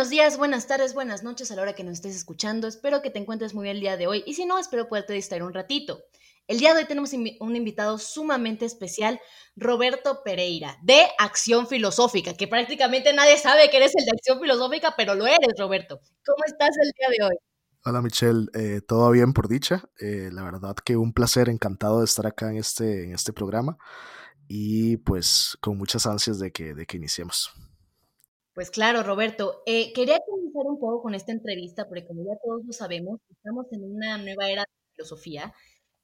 buenos días, buenas tardes, buenas noches a la hora que nos estés escuchando. Espero que te encuentres muy bien el día de hoy y si no, espero poderte distraer un ratito. El día de hoy tenemos un invitado sumamente especial, Roberto Pereira, de Acción Filosófica, que prácticamente nadie sabe que eres el de Acción Filosófica, pero lo eres, Roberto. ¿Cómo estás el día de hoy? Hola Michelle, eh, todo bien por dicha. Eh, la verdad que un placer, encantado de estar acá en este, en este programa y pues con muchas ansias de que, de que iniciemos. Pues claro, Roberto. Eh, quería comenzar un poco con esta entrevista, porque como ya todos lo sabemos, estamos en una nueva era de filosofía,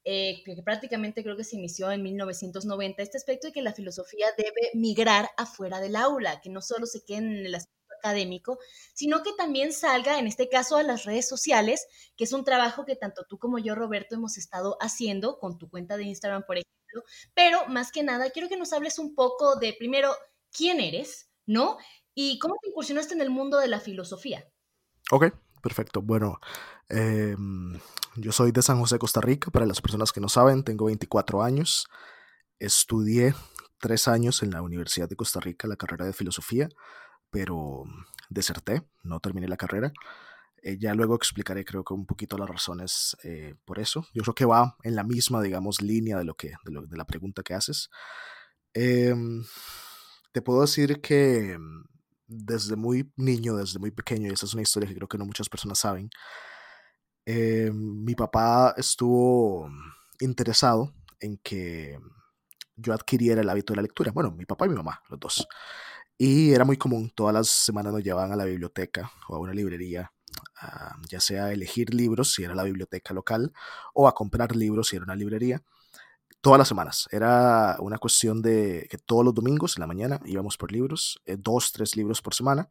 eh, que prácticamente creo que se inició en 1990, este aspecto de que la filosofía debe migrar afuera del aula, que no solo se quede en el aspecto académico, sino que también salga, en este caso, a las redes sociales, que es un trabajo que tanto tú como yo, Roberto, hemos estado haciendo con tu cuenta de Instagram, por ejemplo, pero más que nada, quiero que nos hables un poco de, primero, quién eres, ¿no? ¿Y cómo te incursionaste en el mundo de la filosofía? Ok, perfecto. Bueno, em, yo soy de San José, Costa Rica. Para las personas que no saben, tengo 24 años. Estudié tres años en la Universidad de Costa Rica la carrera de filosofía, pero deserté, no terminé la carrera. Eh, ya luego explicaré, creo que un poquito las razones eh, por eso. Yo creo que va en la misma, digamos, línea de lo que de, la pregunta que haces. Em, te puedo decir que desde muy niño, desde muy pequeño, y esa es una historia que creo que no muchas personas saben, eh, mi papá estuvo interesado en que yo adquiriera el hábito de la lectura. Bueno, mi papá y mi mamá, los dos. Y era muy común, todas las semanas nos llevaban a la biblioteca o a una librería, ya sea a elegir libros si era la biblioteca local o a comprar libros si era una librería todas las semanas. Era una cuestión de que todos los domingos en la mañana íbamos por libros, eh, dos, tres libros por semana.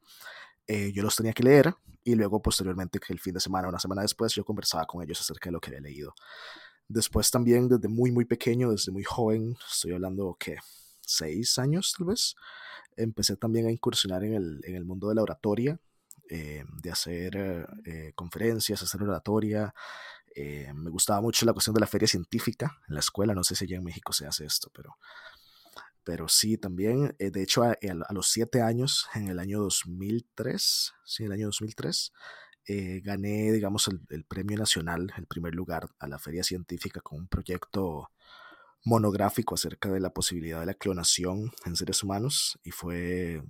Eh, yo los tenía que leer y luego posteriormente que el fin de semana, una semana después, yo conversaba con ellos acerca de lo que había leído. Después también desde muy, muy pequeño, desde muy joven, estoy hablando que seis años tal vez, empecé también a incursionar en el, en el mundo de la oratoria, eh, de hacer conferencias, hacer oratoria, eh, me gustaba mucho la cuestión de la feria científica en la escuela. No sé si allá en México se hace esto, pero, pero sí, también. Eh, de hecho, a, los siete años, en el año 2003, sí, el año 2003, eh, gané, digamos, el, el, premio nacional, el primer lugar a la feria científica con un proyecto monográfico acerca de la posibilidad de la clonación en seres humanos y fue,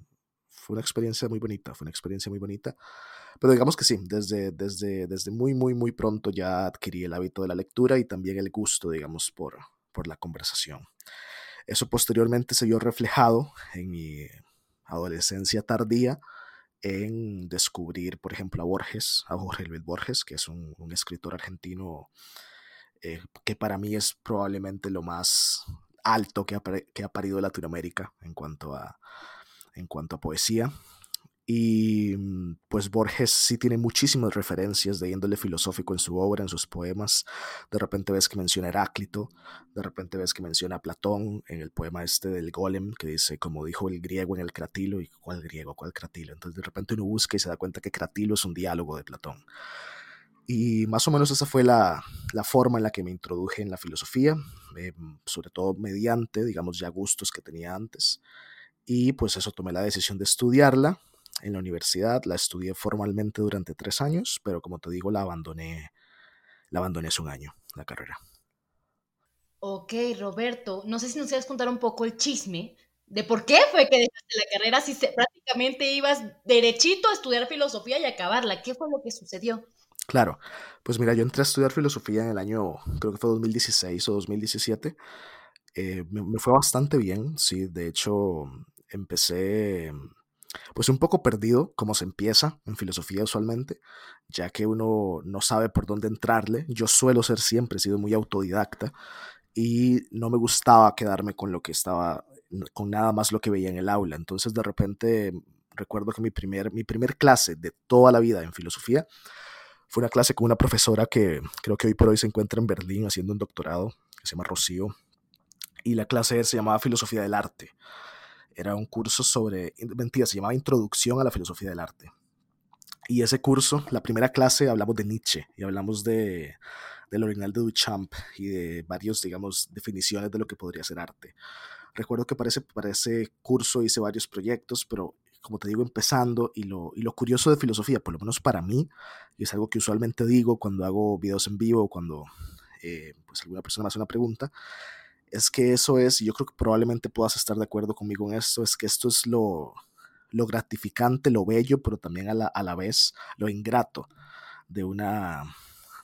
fue una experiencia muy bonita, fue una experiencia muy bonita. Pero digamos que sí, desde, desde, desde muy, muy, muy pronto ya adquirí el hábito de la lectura y también el gusto, digamos, por, por la conversación. Eso posteriormente se vio reflejado en mi adolescencia tardía en descubrir, por ejemplo, a Borges, a Jorge Luis Borges, que es un, escritor argentino eh, que para mí es probablemente lo más alto que ha, que ha parido Latinoamérica en cuanto a, en cuanto a poesía. Y mm, pues Borges sí tiene muchísimas referencias de índole filosófico en su obra, en sus poemas. De repente ves que menciona Heráclito, de repente ves que menciona a Platón en el poema este del Golem, que dice, como dijo el griego en el Cratilo, y ¿cuál griego? ¿Cuál Cratilo? Entonces de repente uno busca y se da cuenta que Cratilo es un diálogo de Platón. Y más o menos esa fue la, la forma en la que me introduje en la filosofía, eh, sobre todo mediante, digamos, ya gustos que tenía antes. Y pues eso tomé la decisión de estudiarla en la universidad, la estudié formalmente durante tres años, pero como te digo, la abandoné, la abandoné hace un año, la carrera. Ok, Roberto, no sé si nos quieres contar un poco el chisme de por qué fue que dejaste la carrera si prácticamente ibas derechito a estudiar filosofía y acabarla. ¿Qué fue lo que sucedió? Claro, pues mira, yo entré a estudiar filosofía en el año, creo que fue 2016 o 2017. Eh, me, fue bastante bien, sí, de hecho empecé pues un poco perdido, como se empieza en filosofía usualmente, ya que uno no sabe por dónde entrarle. Yo suelo ser siempre, he sido muy autodidacta y no me gustaba quedarme con lo que estaba, con nada más lo que veía en el aula. Entonces de repente recuerdo que mi primer, mi primer clase de toda la vida en filosofía fue una clase con una profesora que creo que hoy por hoy se encuentra en Berlín haciendo un doctorado, que se llama Rocío, y la clase se llamaba Filosofía del Arte. Era un curso sobre, mentira, se llamaba Introducción a la Filosofía del Arte. Y ese curso, la primera clase, hablamos de Nietzsche y hablamos de, del original de Duchamp y de varios, digamos, definiciones de lo que podría ser arte. Recuerdo que para ese, para ese curso hice varios proyectos, pero como te digo, empezando y lo, y lo curioso de filosofía, por lo menos para mí, y es algo que usualmente digo cuando hago videos en vivo o cuando eh, pues alguna persona me hace una pregunta, es que eso es, y yo creo que probablemente puedas estar de acuerdo conmigo en esto, es que esto es lo, lo gratificante, lo bello, pero también a la, a la vez lo ingrato de una,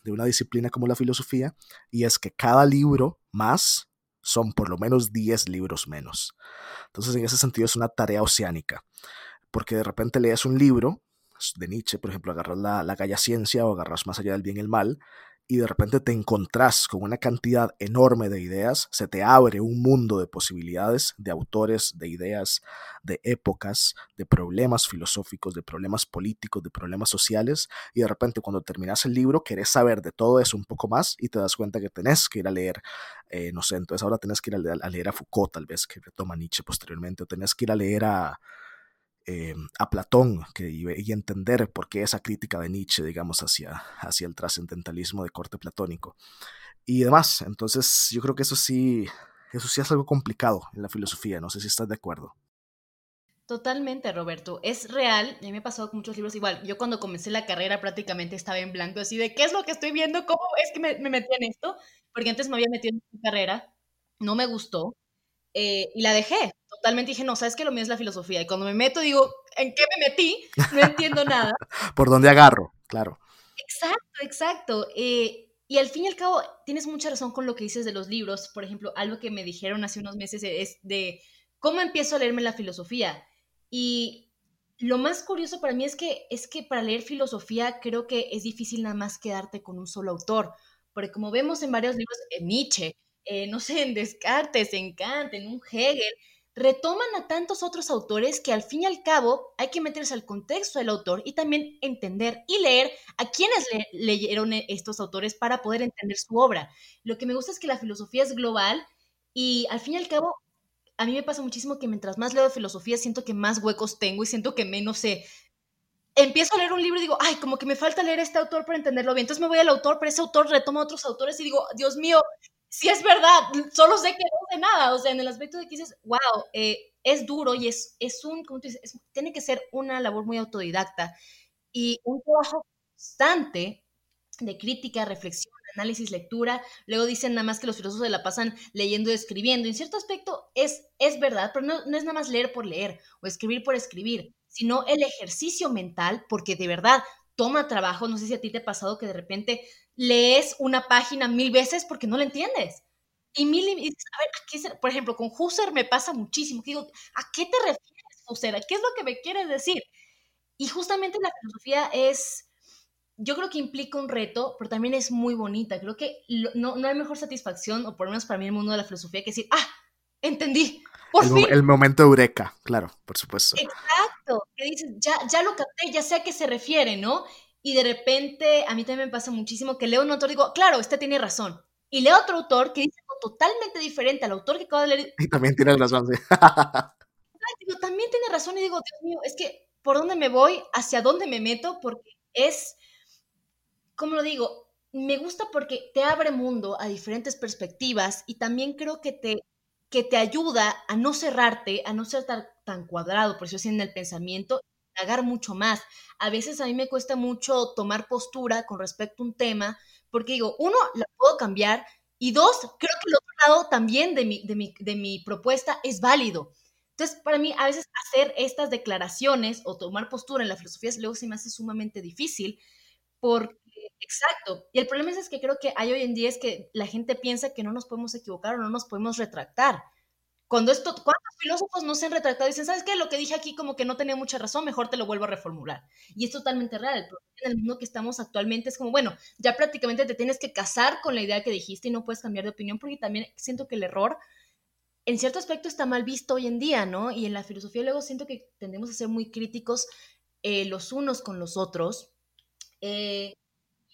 de una disciplina como la filosofía, y es que cada libro más son por lo menos 10 libros menos. Entonces, en ese sentido, es una tarea oceánica, porque de repente lees un libro de Nietzsche, por ejemplo, agarras la, la Ciencia o agarras Más allá del bien y el mal, y de repente te encontrás con una cantidad enorme de ideas, se te abre un mundo de posibilidades, de autores, de ideas, de épocas, de problemas filosóficos, de problemas políticos, de problemas sociales, y de repente cuando terminas el libro querés saber de todo eso un poco más y te das cuenta que tenés que ir a leer, eh, no sé, entonces ahora tenés que ir a, leer a Foucault tal vez, que retoma Nietzsche posteriormente, o tenés que ir a leer a eh, a Platón que, y, entender por qué esa crítica de Nietzsche, digamos, hacia, hacia el trascendentalismo de corte platónico y demás. Entonces, yo creo que eso sí, eso sí es algo complicado en la filosofía. No sé si estás de acuerdo. Totalmente, Roberto. Es real. A mí me ha pasado con muchos libros igual. Yo cuando comencé la carrera prácticamente estaba en blanco, así de, ¿qué es lo que estoy viendo? ¿Cómo es que me, me metí en esto? Porque antes me había metido en esta carrera, no me gustó eh, y la dejé. Totalmente dije, no, sabes que lo mío es la filosofía. Y cuando me meto, digo, ¿en qué me metí? No entiendo nada. ¿Por dónde agarro? Claro. Exacto, exacto. Eh, y al fin y al cabo, tienes mucha razón con lo que dices de los libros. Por ejemplo, algo que me dijeron hace unos meses es de cómo empiezo a leerme la filosofía. Y lo más curioso para mí es que, es que para leer filosofía creo que es difícil nada más quedarte con un solo autor. Porque como vemos en varios libros, en Nietzsche, eh, no sé, en Descartes, en Kant, en un Hegel, retoman a tantos otros autores que al fin y al cabo hay que meterse al contexto del autor y también entender y leer a quienes leyeron e, estos autores para poder entender su obra. Lo que me gusta es que la filosofía es global y al fin y al cabo a mí me pasa muchísimo que mientras más leo de filosofía siento que más huecos tengo y siento que menos sé. Empiezo a leer un libro y digo, ay, como que me falta leer este autor para entenderlo bien. Entonces me voy al autor, pero ese autor retoma a otros autores y digo, Dios mío, si es verdad, solo sé que no sé nada, o sea, en el aspecto de que dices, wow, eh, es duro y es, es un, ¿cómo dices? tiene que ser una labor muy autodidacta y un trabajo constante de crítica, reflexión, análisis, lectura. Luego dicen nada más que los filósofos se la pasan leyendo y escribiendo. En cierto aspecto es, es verdad, pero no, no es nada más leer por leer o escribir por escribir, sino el ejercicio mental, porque de verdad toma trabajo. No sé si a ti te ha pasado que de repente lees una página mil veces porque no la entiendes. Y mil y dices, a ver, ¿a qué por ejemplo, con Husserl me pasa muchísimo. digo, ¿a qué te refieres, Husserl? ¿A qué es lo que me quieres decir? Y justamente la filosofía es, yo creo que implica un reto, pero también es muy bonita. Creo que no, no hay mejor satisfacción, o por lo menos para mí el mundo de la filosofía, que decir, ah, entendí. Por el, fin. el momento eureka, claro, por supuesto. Exacto, que dices, ya, ya lo capté, ya sé a qué se refiere, ¿no? Y de repente a mí también me pasa muchísimo que leo un autor y digo, claro, este tiene razón. Y leo otro autor que dice algo totalmente diferente al autor que acabo de leer. Y también tiene razón, sí. digo, también tiene razón y digo, Dios mío, es que por dónde me voy, hacia dónde me meto, porque es, ¿cómo lo digo? Me gusta porque te abre mundo a diferentes perspectivas y también creo que te, que te ayuda a no cerrarte, a no ser tan, tan cuadrado, por eso es en el pensamiento mucho más. A veces a mí me cuesta mucho tomar postura con respecto a un tema, porque digo, uno, la puedo cambiar, y dos, creo que el otro lado también de mi, de mi, de mi propuesta es válido. Entonces, para mí, a veces hacer estas declaraciones o tomar postura en la filosofía luego se me hace sumamente difícil, porque, exacto, y el problema es, es que creo que hay hoy en día es que la gente piensa que no nos podemos equivocar o no nos podemos retractar. Cuando esto, ¿cuántos filósofos no se han retratado y dicen, ¿sabes qué? Lo que dije aquí como que no tenía mucha razón, mejor te lo vuelvo a reformular. Y es totalmente real. En el mundo que estamos actualmente es como, bueno, ya prácticamente te tienes que casar con la idea que dijiste y no puedes cambiar de opinión porque también siento que el error en cierto aspecto está mal visto hoy en día, ¿no? Y en la filosofía luego siento que tendemos a ser muy críticos eh, los unos con los otros. Eh,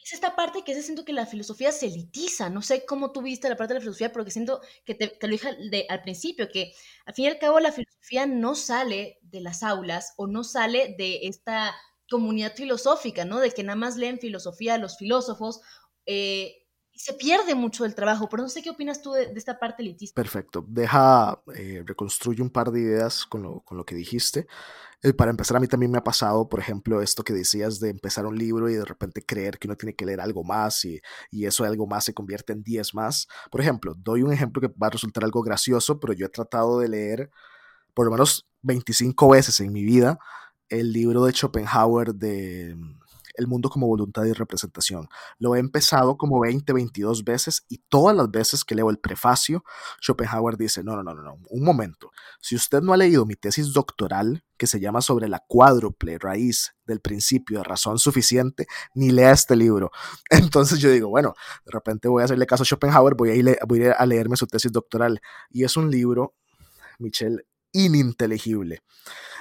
es esta parte que siento que la filosofía se elitiza. No sé cómo tú viste la parte de la filosofía, pero que siento que te, lo dije al principio, que al fin y al cabo la filosofía no sale de las aulas o no sale de esta comunidad filosófica, ¿no? De que nada más leen filosofía los filósofos. Eh, se pierde mucho del trabajo. Pero no sé qué opinas tú de, esta parte elitista. Perfecto. Deja, eh, reconstruye un par de ideas con lo, con lo que dijiste. Eh, para empezar, a mí también me ha pasado, por ejemplo, esto que decías de empezar un libro y de repente creer que uno tiene que leer algo más y, y eso algo más se convierte en 10 más. Por ejemplo, doy un ejemplo que va a resultar algo gracioso, pero yo he tratado de leer por lo menos 25 veces en mi vida el libro de Schopenhauer de el mundo como voluntad y representación. Lo he empezado como 20, 22 veces y todas las veces que leo el prefacio, Schopenhauer dice, no, no, no, no, un momento. Si usted no ha leído mi tesis doctoral, que se llama sobre la cuádruple raíz del principio de razón suficiente, ni lea este libro. Entonces yo digo, bueno, de repente voy a hacerle caso a Schopenhauer, voy a ir, a, leerme su tesis doctoral. Y es un libro, Michelle, ininteligible.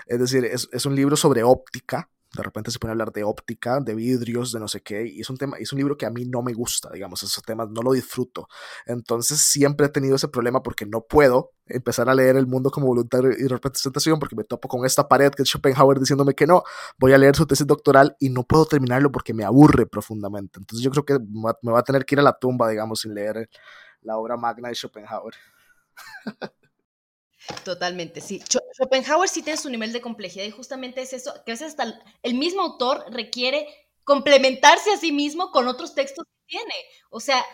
Es decir, es un libro sobre óptica, de repente se pone a hablar de óptica, de vidrios, de no sé qué, y es un tema, es un libro que a mí no me gusta, digamos, esos temas no lo disfruto. Entonces siempre he tenido ese problema porque no puedo empezar a leer El mundo como voluntad y representación porque me topo con esta pared que es Schopenhauer diciéndome que no, voy a leer su tesis doctoral y no puedo terminarlo porque me aburre profundamente. Entonces yo creo que me va a tener que ir a la tumba, digamos, sin leer la obra magna de Schopenhauer. Totalmente, sí. Schopenhauer sí tiene su nivel de complejidad y justamente es eso, que a veces hasta el mismo autor requiere complementarse a sí mismo con otros textos que tiene. O sea,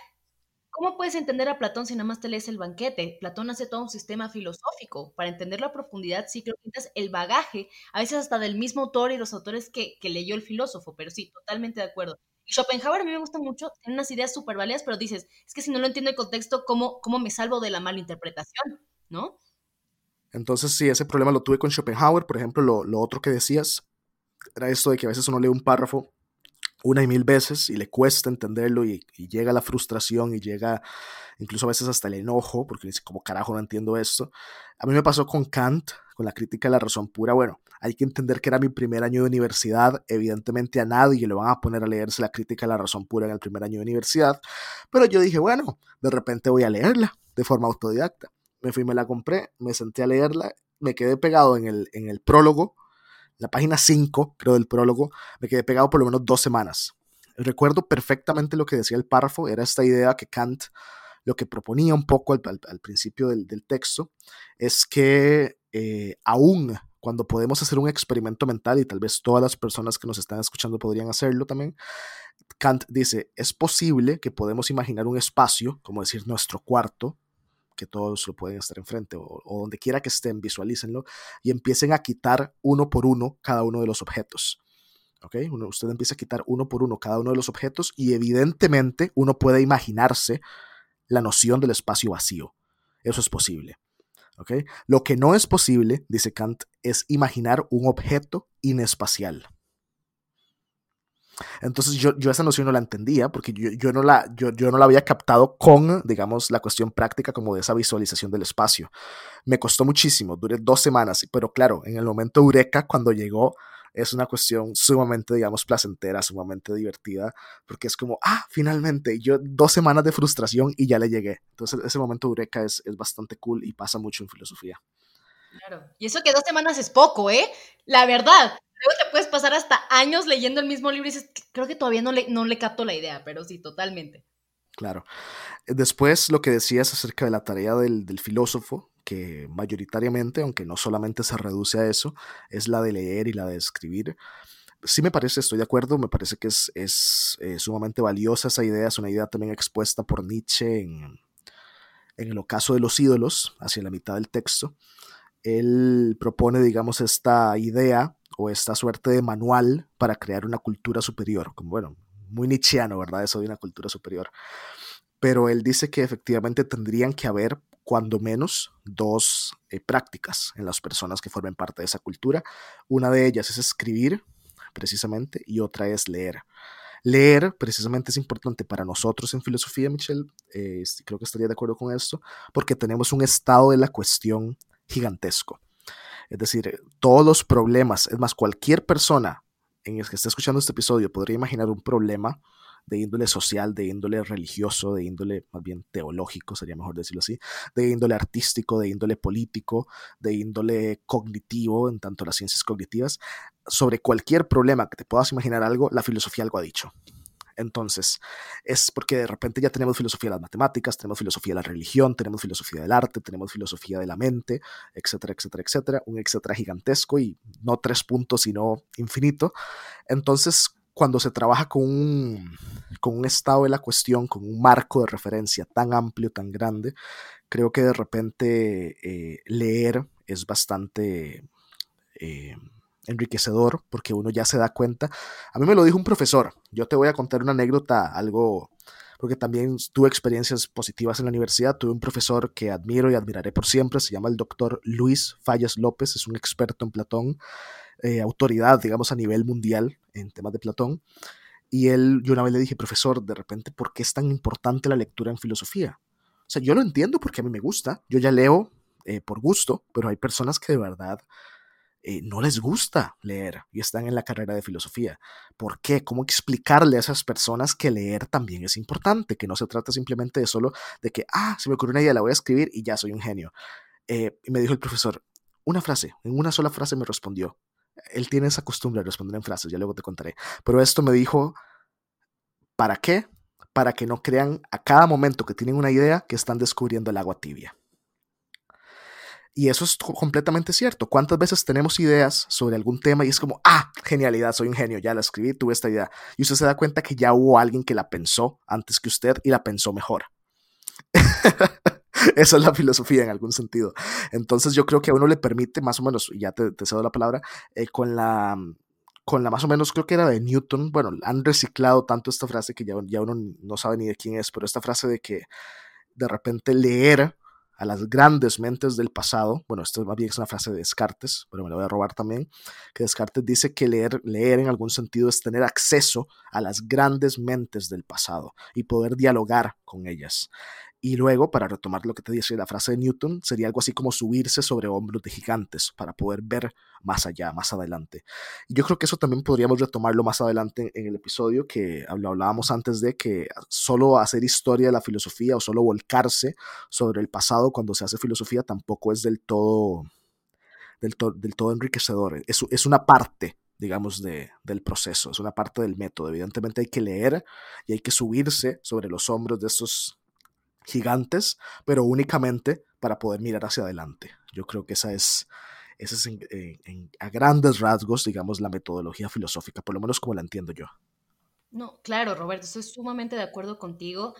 ¿cómo puedes entender a Platón si nada más te lees el banquete? Platón hace todo un sistema filosófico. Para entender la profundidad, sí creo que necesitas el bagaje, a veces hasta del mismo autor y los autores que, que leyó el filósofo, pero sí, totalmente de acuerdo. Y Schopenhauer a mí me gusta mucho, tiene unas ideas súper válidas, pero dices, es que si no lo entiendo el contexto, ¿cómo, ¿cómo me salvo de la mala interpretación? ¿No? Entonces, sí, ese problema lo tuve con Schopenhauer. Por ejemplo, lo, otro que decías era esto de que a veces uno lee un párrafo una y mil veces y le cuesta entenderlo y, llega la frustración y llega incluso a veces hasta el enojo porque dice, como carajo no entiendo esto. A mí me pasó con Kant, con la crítica de la razón pura. Bueno, hay que entender que era mi primer año de universidad. Evidentemente a nadie le van a poner a leerse la crítica de la razón pura en el primer año de universidad. Pero yo dije, bueno, de repente voy a leerla de forma autodidacta me fui, me la compré, me senté a leerla, me quedé pegado en el, en el prólogo, la página 5, creo, del prólogo, me quedé pegado por lo menos dos semanas. Recuerdo perfectamente lo que decía el párrafo, era esta idea que Kant lo que proponía un poco al, principio del, texto, es que eh, aún cuando podemos hacer un experimento mental, y tal vez todas las personas que nos están escuchando podrían hacerlo también, Kant dice, es posible que podemos imaginar un espacio, como decir nuestro cuarto, que todos lo pueden estar enfrente o, donde quiera que estén, visualícenlo y empiecen a quitar uno por uno cada uno de los objetos. ¿ok? Usted empieza a quitar uno por uno cada uno de los objetos y evidentemente uno puede imaginarse la noción del espacio vacío. Eso es posible. ¿ok? Lo que no es posible, dice Kant, es imaginar un objeto inespacial. Entonces yo, yo esa noción no la entendía porque yo, yo, no la, yo, yo no la había captado con, digamos, la cuestión práctica como de esa visualización del espacio. Me costó muchísimo, duré dos semanas, pero claro, en el momento eureka, cuando llegó, es una cuestión sumamente, digamos, placentera, sumamente divertida, porque es como, ah, finalmente, yo dos semanas de frustración y ya le llegué. Entonces ese momento eureka es, es bastante cool y pasa mucho en filosofía. Claro. Y eso que dos semanas es poco, ¿eh? La verdad. Luego te puedes pasar hasta años leyendo el mismo libro y dices, creo que todavía no le, no le capto la idea, pero sí, totalmente. Claro. Después lo que decías acerca de la tarea del, del filósofo, que mayoritariamente, aunque no solamente se reduce a eso, es la de leer y la de escribir. Sí me parece, estoy de acuerdo, me parece que es, es eh, sumamente valiosa esa idea, es una idea también expuesta por Nietzsche en, en el ocaso de los ídolos, hacia la mitad del texto. Él propone, digamos, esta idea esta suerte de manual para crear una cultura superior, como bueno, muy nietzscheano, ¿verdad? Eso de una cultura superior. Pero él dice que efectivamente tendrían que haber, cuando menos, dos eh, prácticas en las personas que formen parte de esa cultura. Una de ellas es escribir, precisamente, y otra es leer. Leer, precisamente, es importante para nosotros en filosofía, Michelle, eh, creo que estaría de acuerdo con esto, porque tenemos un estado de la cuestión gigantesco. Es decir, todos los problemas, es más, cualquier persona en el que esté escuchando este episodio podría imaginar un problema de índole social, de índole religioso, de índole más bien teológico, sería mejor decirlo así, de índole artístico, de índole político, de índole cognitivo, en tanto las ciencias cognitivas, sobre cualquier problema que te puedas imaginar algo, la filosofía algo ha dicho. Entonces, es porque de repente ya tenemos filosofía de las matemáticas, tenemos filosofía de la religión, tenemos filosofía del arte, tenemos filosofía de la mente, etcétera, etcétera, etcétera. Un etcétera gigantesco y no tres puntos, sino infinito. Entonces, cuando se trabaja con un, con un estado de la cuestión, con un marco de referencia tan amplio, tan grande, creo que de repente eh, leer es bastante... Eh, enriquecedor porque uno ya se da cuenta. A mí me lo dijo un profesor. Yo te voy a contar una anécdota, algo, porque también tuve experiencias positivas en la universidad. Tuve un profesor que admiro y admiraré por siempre. Se llama el doctor Luis Fallas López. Es un experto en Platón, eh, autoridad, digamos, a nivel mundial en temas de Platón. Y él, yo una vez le dije, profesor, de repente, ¿por qué es tan importante la lectura en filosofía? O sea, yo lo entiendo porque a mí me gusta. Yo ya leo eh, por gusto, pero hay personas que de verdad eh, no les gusta leer y están en la carrera de filosofía. ¿Por qué? ¿Cómo explicarle a esas personas que leer también es importante? Que no se trata simplemente de solo de que, ah, se me ocurrió una idea, la voy a escribir y ya soy un genio. Eh, y me dijo el profesor, una frase, en una sola frase me respondió. Él tiene esa costumbre de responder en frases, ya luego te contaré. Pero esto me dijo, ¿para qué? Para que no crean a cada momento que tienen una idea que están descubriendo el agua tibia. Y eso es completamente cierto. ¿Cuántas veces tenemos ideas sobre algún tema y es como, ah, genialidad, soy un genio, ya la escribí, tuve esta idea. Y usted se da cuenta que ya hubo alguien que la pensó antes que usted y la pensó mejor. Esa es la filosofía en algún sentido. Entonces yo creo que a uno le permite más o menos, ya te, cedo la palabra, eh, con la con la más o menos creo que era de Newton, bueno, han reciclado tanto esta frase que ya, ya uno no sabe ni de quién es, pero esta frase de que de repente leer a las grandes mentes del pasado. Bueno, esto más bien es una frase de Descartes, pero me la voy a robar también, que Descartes dice que leer, leer en algún sentido es tener acceso a las grandes mentes del pasado y poder dialogar con ellas. Y luego, para retomar lo que te dije, la frase de Newton, sería algo así como subirse sobre hombros de gigantes para poder ver más allá, más adelante. Yo creo que eso también podríamos retomarlo más adelante en el episodio que hablábamos antes de que solo hacer historia de la filosofía o solo volcarse sobre el pasado cuando se hace filosofía tampoco es del todo, del, del todo enriquecedor. Es, es una parte digamos, de, del proceso, es una parte del método. Evidentemente hay que leer y hay que subirse sobre los hombros de estos gigantes, pero únicamente para poder mirar hacia adelante. Yo creo que esa es, esa es a grandes rasgos, digamos, la metodología filosófica, por lo menos como la entiendo yo. No, claro, Roberto, estoy sumamente de acuerdo contigo.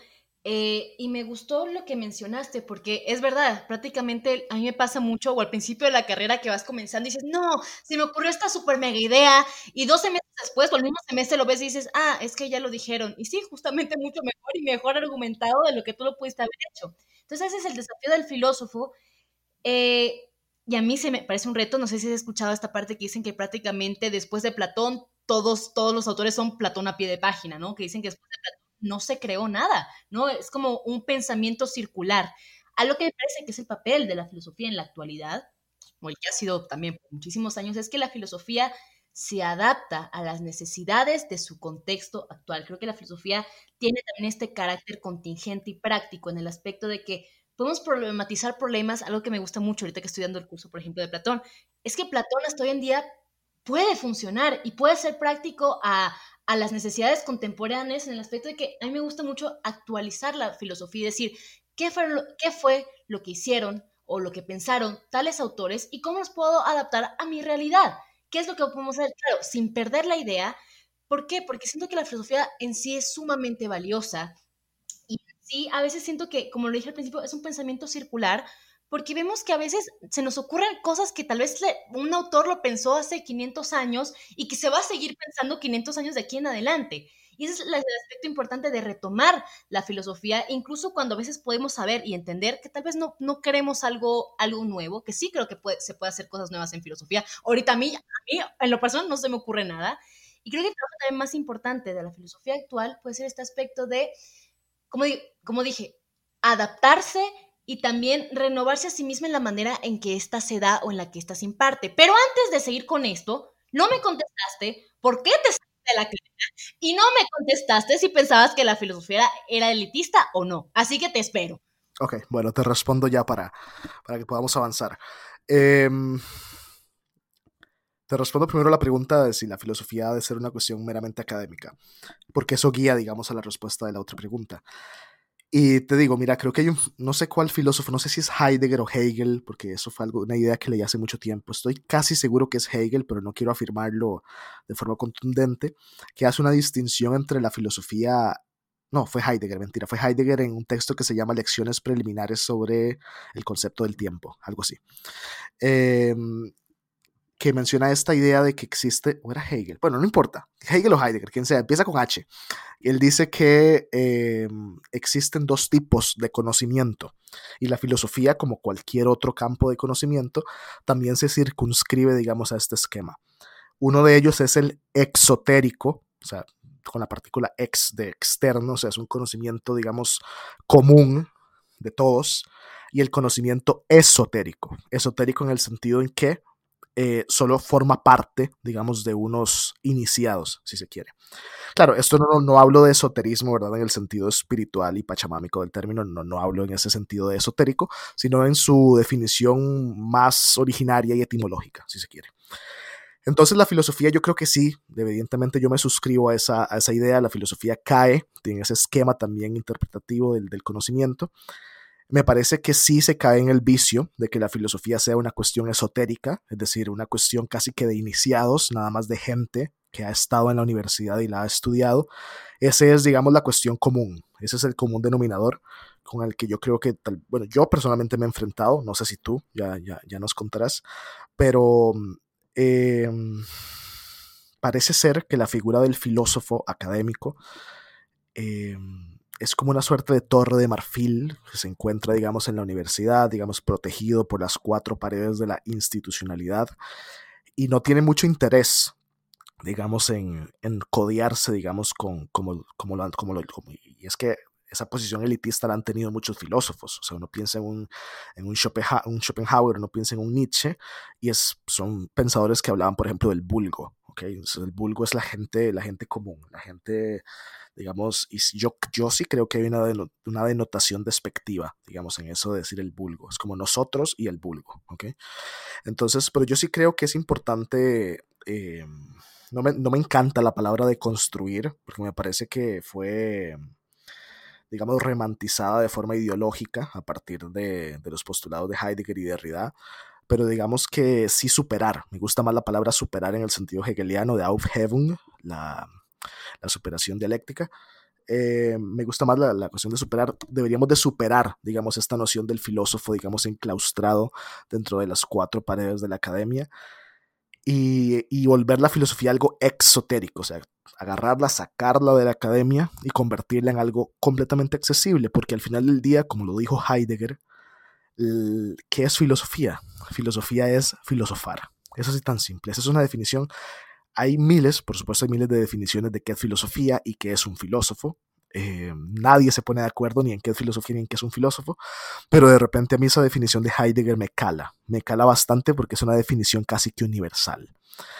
Eh, y me gustó lo que mencionaste, porque es verdad, prácticamente a mí me pasa mucho, o al principio de la carrera que vas comenzando dices, no, se me ocurrió esta super mega idea, y 12 meses después, o el mismo semestre lo ves y dices, ah, es que ya lo dijeron. Y sí, justamente mucho mejor y mejor argumentado de lo que tú lo pudiste haber hecho. Entonces, ese es el desafío del filósofo. Eh, y a mí se me parece un reto, no sé si has escuchado esta parte que dicen que prácticamente después de Platón, todos, todos los autores son Platón a pie de página, ¿no? Que dicen que después de Platón no se creó nada, ¿no? Es como un pensamiento circular. A lo que me parece que es el papel de la filosofía en la actualidad, o el que ha sido también por muchísimos años, es que la filosofía se adapta a las necesidades de su contexto actual. Creo que la filosofía tiene también este carácter contingente y práctico en el aspecto de que podemos problematizar problemas, algo que me gusta mucho ahorita que estoy dando el curso, por ejemplo, de Platón, es que Platón hasta hoy en día puede funcionar y puede ser práctico a, a las necesidades contemporáneas en el aspecto de que a mí me gusta mucho actualizar la filosofía y decir qué fue lo, qué fue lo que hicieron o lo que pensaron tales autores y cómo los puedo adaptar a mi realidad. ¿Qué es lo que podemos hacer? Claro, sin perder la idea. ¿Por qué? Porque siento que la filosofía en sí es sumamente valiosa y sí, a veces siento que, como lo dije al principio, es un pensamiento circular porque vemos que a veces se nos ocurren cosas que tal vez un autor lo pensó hace 500 años y que se va a seguir pensando 500 años de aquí en adelante. Y ese es el aspecto importante de retomar la filosofía, incluso cuando a veces podemos saber y entender que tal vez no, no queremos algo, algo nuevo, que sí creo que se puede hacer cosas nuevas en filosofía. Ahorita a mí, a mí, en lo personal, no se me ocurre nada. Y creo que el trabajo también más importante de la filosofía actual puede ser este aspecto de, como, como dije, adaptarse y también renovarse a sí misma en la manera en que ésta se da o en la que ésta se imparte. Pero antes de seguir con esto, no me contestaste por qué te saliste de la carrera y no me contestaste si pensabas que la filosofía era elitista o no. Así que te espero. Ok, bueno, te respondo ya para, para que podamos avanzar. Em, te respondo primero la pregunta de si la filosofía ha de ser una cuestión meramente académica, porque eso guía, digamos, a la respuesta de la otra pregunta. Y te digo, mira, creo que hay un, no sé cuál filósofo, no sé si es Heidegger o Hegel, porque eso fue algo, una idea que leí hace mucho tiempo. Estoy casi seguro que es Hegel, pero no quiero afirmarlo de forma contundente, que hace una distinción entre la filosofía no, fue Heidegger, mentira. Fue Heidegger en un texto que se llama Lecciones preliminares sobre el concepto del tiempo, algo así. Em, que menciona esta idea de que existe, o era Hegel, bueno, no importa, Hegel o Heidegger, quien sea, empieza con H. Él dice que em, existen dos tipos de conocimiento y la filosofía, como cualquier otro campo de conocimiento, también se circunscribe, digamos, a este esquema. Uno de ellos es el exotérico, o sea, con la partícula ex de externo, o sea, es un conocimiento, digamos, común de todos, y el conocimiento esotérico, esotérico en el sentido en que eh, solo forma parte, digamos, de unos iniciados, si se quiere. Claro, esto no, no hablo de esoterismo, ¿verdad? En el sentido espiritual y pachamámico del término, no, no hablo en ese sentido de esotérico, sino en su definición más originaria y etimológica, si se quiere. Entonces la filosofía yo creo que sí, evidentemente yo me suscribo a esa, a esa idea, la filosofía cae tiene ese esquema también interpretativo del, del, conocimiento. Me parece que sí se cae en el vicio de que la filosofía sea una cuestión esotérica, es decir, una cuestión casi que de iniciados, nada más de gente que ha estado en la universidad y la ha estudiado. Ese es, digamos, la cuestión común, ese es el común denominador con el que yo creo que, tal, bueno, yo personalmente me he enfrentado, no sé si tú, ya, ya, ya nos contarás, pero eh, parece ser que la figura del filósofo académico eh, es como una suerte de torre de marfil que se encuentra, digamos, en la universidad, digamos, protegido por las cuatro paredes de la institucionalidad y no tiene mucho interés, digamos, en, en codearse, digamos, con como, como, lo, como, lo, como, y es que esa posición elitista la han tenido muchos filósofos. O sea, uno piensa en un, en un, Schopenhauer, un Schopenhauer, uno piensa en un Nietzsche, y es, son pensadores que hablaban, por ejemplo, del vulgo. ¿Okay? el vulgo es la gente, la gente común, la gente, digamos, yo, yo sí creo que hay una, una denotación despectiva, digamos, en eso de decir el vulgo. Es como nosotros y el vulgo. ¿okay? Entonces, pero yo sí creo que es importante. Eh, no me, no me encanta la palabra de construir, porque me parece que fue digamos, romantizada de forma ideológica a partir de, de, los postulados de Heidegger y Derrida, pero digamos que sí superar. Me gusta más la palabra superar en el sentido hegeliano de Aufhebung, la, la superación dialéctica. Eh, me gusta más la, la, cuestión de superar, deberíamos de superar, digamos, esta noción del filósofo, digamos, enclaustrado dentro de las cuatro paredes de la academia y, y, volver la filosofía algo exotérico, o sea, agarrarla, sacarla de la academia y convertirla en algo completamente accesible, porque al final del día, como lo dijo Heidegger, ¿qué es filosofía? Filosofía es filosofar. Eso es tan simple. Esa es una definición. Hay miles, por supuesto, hay miles de definiciones de qué es filosofía y qué es un filósofo. Eh, nadie se pone de acuerdo ni en qué es filosofía ni en qué es un filósofo, pero de repente a mí esa definición de Heidegger me cala, me cala bastante porque es una definición casi que universal.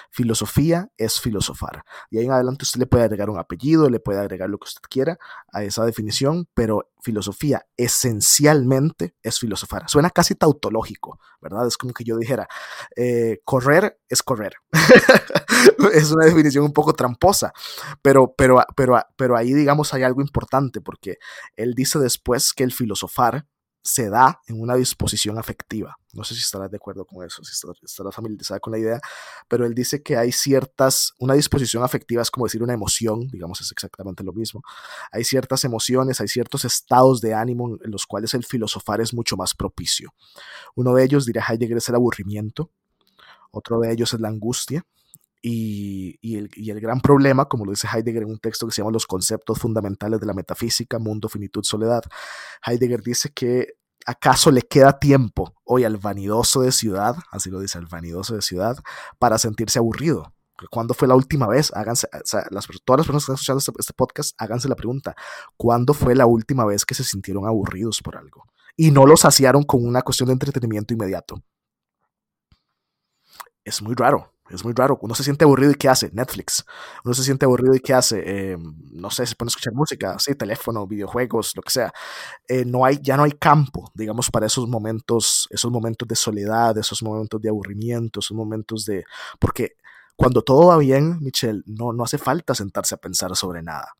Filosofía es filosofar. Y ahí en adelante usted le puede agregar un apellido, le puede agregar lo que usted quiera a esa definición, pero filosofía esencialmente es filosofar. Suena casi tautológico, ¿verdad? Es como que yo dijera, eh, correr es correr. es una definición un poco tramposa, pero, pero, pero, pero ahí digamos hay algo importante porque él dice después que el filosofar se da en una disposición afectiva. No sé si estarás de acuerdo con eso, si estarás familiarizada con la idea, pero él dice que hay ciertas, una disposición afectiva es como decir una emoción, digamos, es exactamente lo mismo. Hay ciertas emociones, hay ciertos estados de ánimo en los cuales el filosofar es mucho más propicio. Uno de ellos, diría Heidegger, es el aburrimiento, otro de ellos es la angustia, y, y, el, y, el, gran problema, como lo dice Heidegger en un texto que se llama Los conceptos fundamentales de la metafísica, mundo, finitud, soledad, Heidegger dice que acaso le queda tiempo hoy al vanidoso de ciudad, así lo dice, al vanidoso de ciudad, para sentirse aburrido. ¿Cuándo fue la última vez? Háganse, o sea, las, todas las personas que están escuchando este, este podcast, háganse la pregunta, ¿cuándo fue la última vez que se sintieron aburridos por algo? Y no lo saciaron con una cuestión de entretenimiento inmediato. Es muy raro, es muy raro. Uno se siente aburrido y ¿qué hace? Netflix. Uno se siente aburrido y ¿qué hace? Eh, no sé, se pone a escuchar música, sí, teléfono, videojuegos, lo que sea. Eh, no hay, ya no hay campo, digamos, para esos momentos, esos momentos de soledad, esos momentos de aburrimiento, esos momentos de... Porque cuando todo va bien, Michelle, no, no hace falta sentarse a pensar sobre nada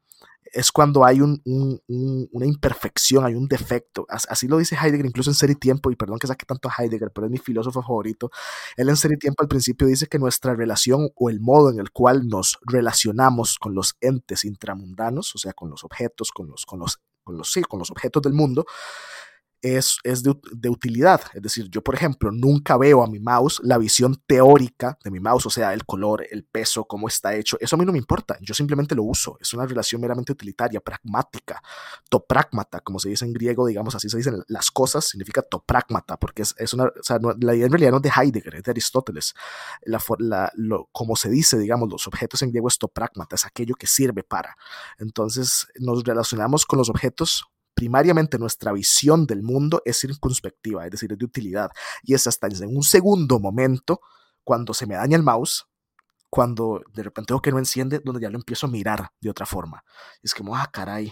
es cuando hay un, una imperfección, hay un defecto. Así lo dice Heidegger, incluso en Ser y Tiempo, y perdón que saque tanto a Heidegger, pero es mi filósofo favorito. Él en Ser y Tiempo al principio dice que nuestra relación o el modo en el cual nos relacionamos con los entes intramundanos, o sea, con los objetos, con los, con los, con los, sí, con los objetos del mundo, es, de, utilidad. Es decir, yo, por ejemplo, nunca veo a mi mouse la visión teórica de mi mouse, o sea, el color, el peso, cómo está hecho. Eso a mí no me importa. Yo simplemente lo uso. Es una relación meramente utilitaria, pragmática, toprágmata, como se dice en griego, digamos así se dicen las cosas, significa toprágmata, porque es, una, o sea, la idea en realidad no es de Heidegger, es de Aristóteles. La, como se dice, digamos, los objetos en griego es toprágmata, es aquello que sirve para. Entonces, nos relacionamos con los objetos primariamente nuestra visión del mundo es circunspectiva, es decir, es de utilidad. Y es hasta en un segundo momento, cuando se me daña el mouse, cuando de repente veo que no enciende, donde ya lo empiezo a mirar de otra forma. Es como, ah, caray,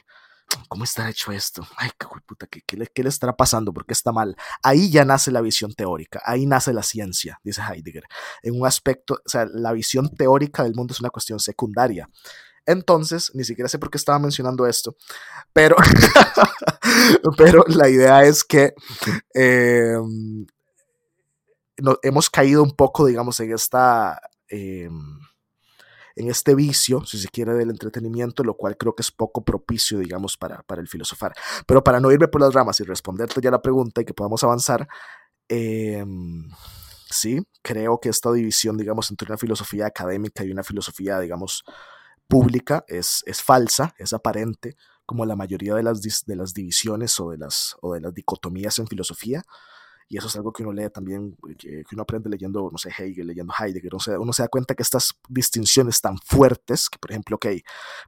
¿cómo está hecho esto? Ay, qué puta, ¿qué, qué, le, ¿qué, le, estará pasando? ¿Por qué está mal? Ahí ya nace la visión teórica, ahí nace la ciencia, dice Heidegger. En un aspecto, o sea, la visión teórica del mundo es una cuestión secundaria. Entonces, ni siquiera sé por qué estaba mencionando esto, pero, pero la idea es que eh, hemos caído un poco, digamos, en esta... Eh, en este vicio, si se quiere, del entretenimiento, lo cual creo que es poco propicio, digamos, para, para el filosofar. Pero para no irme por las ramas y responderte ya la pregunta y que podamos avanzar, eh, sí, creo que esta división, digamos, entre una filosofía académica y una filosofía, digamos, pública es, es falsa, es aparente, como la mayoría de las, de las divisiones o de las, o de las dicotomías en filosofía. Y eso es algo que uno lee también, que, uno aprende leyendo, no sé, Hegel, leyendo Heidegger. Uno se da cuenta que estas distinciones tan fuertes, que por ejemplo,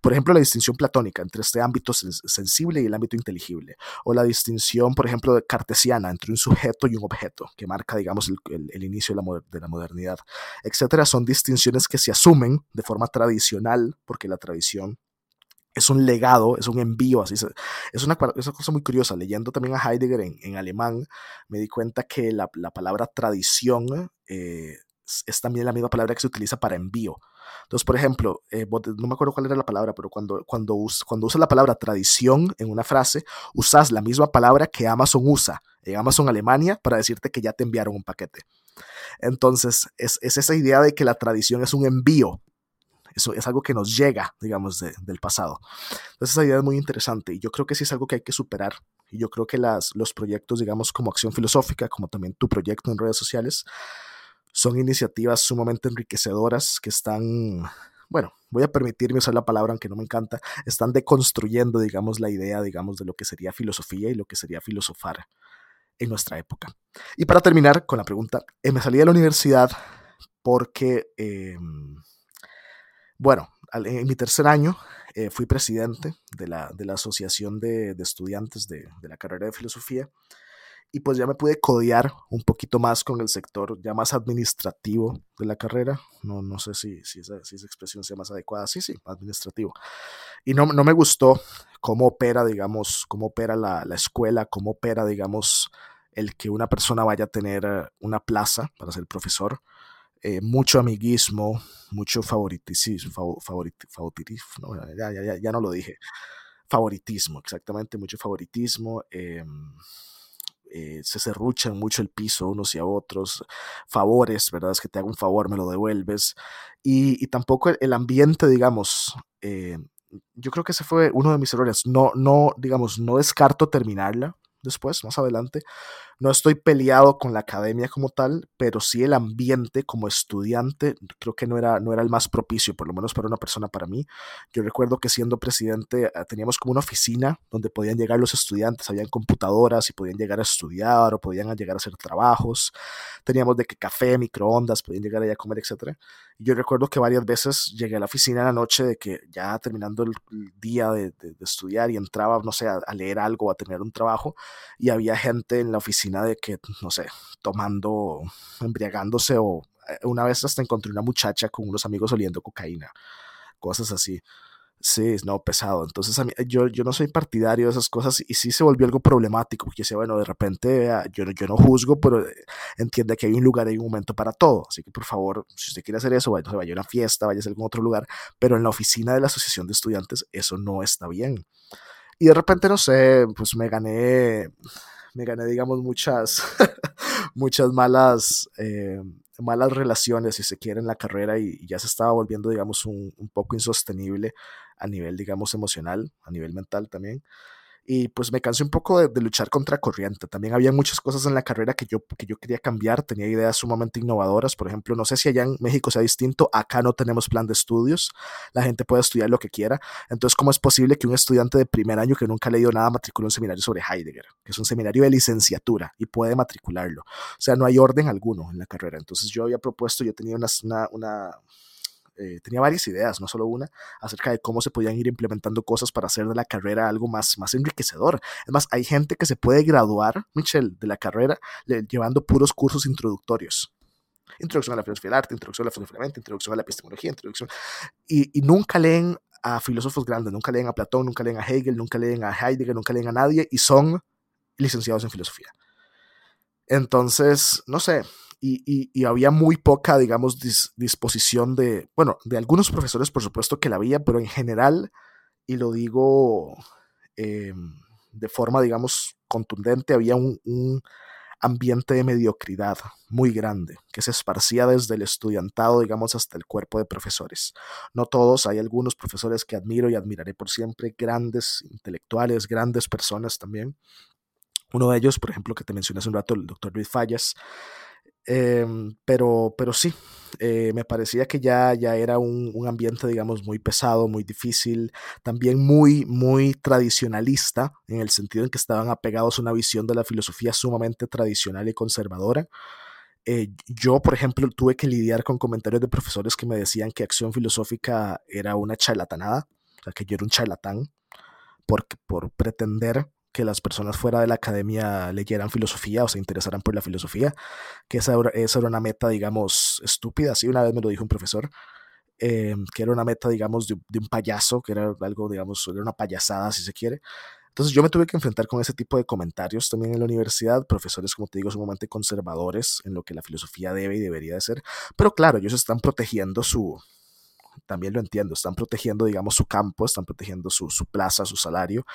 por ejemplo, la distinción platónica entre este ámbito sensible y el ámbito inteligible. O la distinción, por ejemplo, cartesiana entre un sujeto y un objeto, que marca, digamos, el, el, inicio de la, de la modernidad, etcétera. Son distinciones que se asumen de forma tradicional, porque la tradición es un legado, es un envío, así es una, cosa muy curiosa. Leyendo también a Heidegger en, alemán, me di cuenta que la, palabra tradición eh, es, también la misma palabra que se utiliza para envío. Entonces, por ejemplo, eh, no me acuerdo cuál era la palabra, pero cuando, cuando, cuando usas la palabra tradición en una frase, usas la misma palabra que Amazon usa en Amazon Alemania para decirte que ya te enviaron un paquete. Entonces, es, es esa idea de que la tradición es un envío eso es algo que nos llega, digamos, del pasado. Entonces esa idea es muy interesante y yo creo que sí es algo que hay que superar. Y yo creo que las, los proyectos, digamos, como acción filosófica, como también tu proyecto en redes sociales, son iniciativas sumamente enriquecedoras que están, bueno, voy a permitirme usar la palabra aunque no me encanta, están deconstruyendo, digamos, la idea, digamos, de lo que sería filosofía y lo que sería filosofar en nuestra época. Y para terminar con la pregunta, eh, me salí de la universidad porque... Eh, bueno, en mi tercer año eh, fui presidente de la, de la Asociación de, de Estudiantes de, de, la carrera de Filosofía y pues ya me pude codear un poquito más con el sector ya más administrativo de la carrera. No, no sé si, si, esa, si esa expresión sea más adecuada. Sí, sí, administrativo. Y no, no me gustó cómo opera, digamos, cómo opera la, la escuela, cómo opera, digamos, el que una persona vaya a tener una plaza para ser profesor eh, mucho amiguismo, mucho favoritismo, favoritismo ya, ya, ya, no lo dije, favoritismo, exactamente, mucho favoritismo. Em, eh, se serruchan mucho el piso unos y a otros, favores, ¿verdad? Es que te hago un favor, me lo devuelves. Y, y tampoco el, ambiente, digamos, eh, yo creo que ese fue uno de mis errores. No, no, digamos, no descarto terminarla después, más adelante, no estoy peleado con la academia como tal, pero sí el ambiente como estudiante creo que no era, no era el más propicio, por lo menos para una persona para mí. Yo recuerdo que siendo presidente ah, teníamos como una oficina donde podían llegar los estudiantes, habían computadoras y podían llegar a estudiar o podían llegar a hacer trabajos. Teníamos de que café, microondas, podían llegar allá a comer, etc. Y yo recuerdo que varias veces llegué a la oficina en la noche de que ya terminando el, día de, estudiar y entraba, no sé, a, a leer algo, a tener un trabajo y había gente en la oficina de que, no sé, tomando, embriagándose o una vez hasta encontré una muchacha con unos amigos oliendo cocaína, cosas así. Sí, no, pesado. Entonces, a mí, yo, yo no soy partidario de esas cosas y sí se volvió algo problemático, porque decía, bueno, de repente yo, yo no juzgo, pero eh, entiende que hay un lugar y un momento para todo. Así que, por favor, si usted quiere hacer eso, vaya, vaya a una fiesta, vaya a algún otro lugar, pero en la oficina de la Asociación de Estudiantes eso no está bien. Y de repente, no sé, pues me gané, me gané, digamos, muchas, muchas malas... Eh, malas relaciones, si se quiere, en la carrera y, ya se estaba volviendo, digamos, un, un, poco insostenible a nivel, digamos, emocional, a nivel mental también y pues me cansé un poco de, luchar contra corriente. También había muchas cosas en la carrera que yo, que yo quería cambiar, tenía ideas sumamente innovadoras, por ejemplo, no sé si allá en México sea distinto, acá no tenemos plan de estudios, la gente puede estudiar lo que quiera, entonces ¿cómo es posible que un estudiante de primer año que nunca ha leído nada matricule un seminario sobre Heidegger, que es un seminario de licenciatura y puede matricularlo? O sea, no hay orden alguno en la carrera, entonces yo había propuesto, yo tenía una, una eh, tenía varias ideas, no solo una, acerca de cómo se podían ir implementando cosas para hacer de la carrera algo más, más enriquecedor. Además, hay gente que se puede graduar, Michelle, de la carrera llevando puros cursos introductorios. Introducción a la filosofía del arte, introducción a la filosofía de la mente, introducción a la epistemología, introducción. Y, y nunca leen a filósofos grandes, nunca leen a Platón, nunca leen a Hegel, nunca leen a Heidegger, nunca leen a nadie y son licenciados en filosofía. Entonces, no sé, y, había muy poca, digamos, disposición de, bueno, de algunos profesores, por supuesto que la había, pero en general, y lo digo em, de forma, digamos, contundente, había un, un, ambiente de mediocridad muy grande que se esparcía desde el estudiantado, digamos, hasta el cuerpo de profesores. No todos, hay algunos profesores que admiro y admiraré por siempre, grandes intelectuales, grandes personas también. Uno de ellos, por ejemplo, que te mencioné hace un rato, el doctor Luis Fallas, Em, pero, pero sí, eh, me parecía que ya, ya era un, ambiente, digamos, muy pesado, muy difícil, también muy, muy tradicionalista, en el sentido en que estaban apegados a una visión de la filosofía sumamente tradicional y conservadora. Eh, yo, por ejemplo, tuve que lidiar con comentarios de profesores que me decían que acción filosófica era una charlatanada, o sea, que yo era un charlatán por, por pretender que las personas fuera de la academia leyeran filosofía o se interesaran por la filosofía, que esa, esa era una meta, digamos, estúpida, así una vez me lo dijo un profesor, eh, que era una meta, digamos, de, de, un payaso, que era algo, digamos, era una payasada, si se quiere. Entonces yo me tuve que enfrentar con ese tipo de comentarios también en la universidad, profesores, como te digo, sumamente conservadores en lo que la filosofía debe y debería de ser, pero claro, ellos están protegiendo su, también lo entiendo, están protegiendo, digamos, su campo, están protegiendo su, su, plaza, su salario.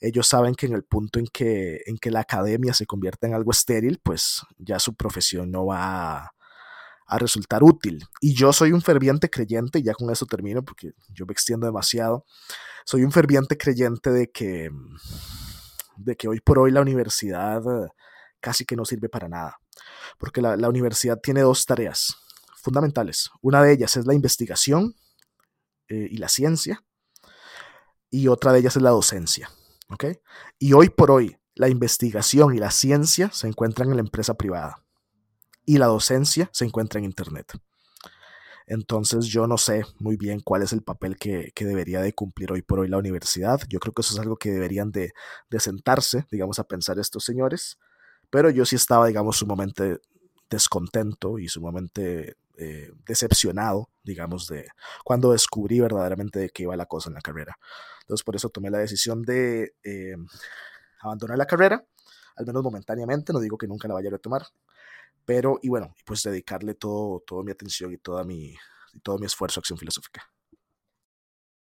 Ellos saben que en el punto en que, en que la academia se convierta en algo estéril, pues ya su profesión no va a, resultar útil. Y yo soy un ferviente creyente, y ya con eso termino porque yo me extiendo demasiado, soy un ferviente creyente de que, de que hoy por hoy la universidad casi que no sirve para nada, porque la, la universidad tiene dos tareas fundamentales. Una de ellas es la investigación eh, y la ciencia, y otra de ellas es la docencia. ¿okay? Y hoy por hoy, la investigación y la ciencia se encuentran en la empresa privada y la docencia se encuentra en Internet. Entonces yo no sé muy bien cuál es el papel que, que, debería de cumplir hoy por hoy la universidad. Yo creo que eso es algo que deberían de, de sentarse, digamos, a pensar estos señores. Pero yo sí estaba, digamos, sumamente descontento y sumamente eh, decepcionado, digamos, de cuando descubrí verdaderamente de qué iba la cosa en la carrera. Entonces, por eso tomé la decisión de eh, abandonar la carrera, al menos momentáneamente, no digo que nunca la vaya a retomar, pero, y bueno, pues dedicarle todo, toda mi atención y, toda mi, todo mi esfuerzo a acción filosófica.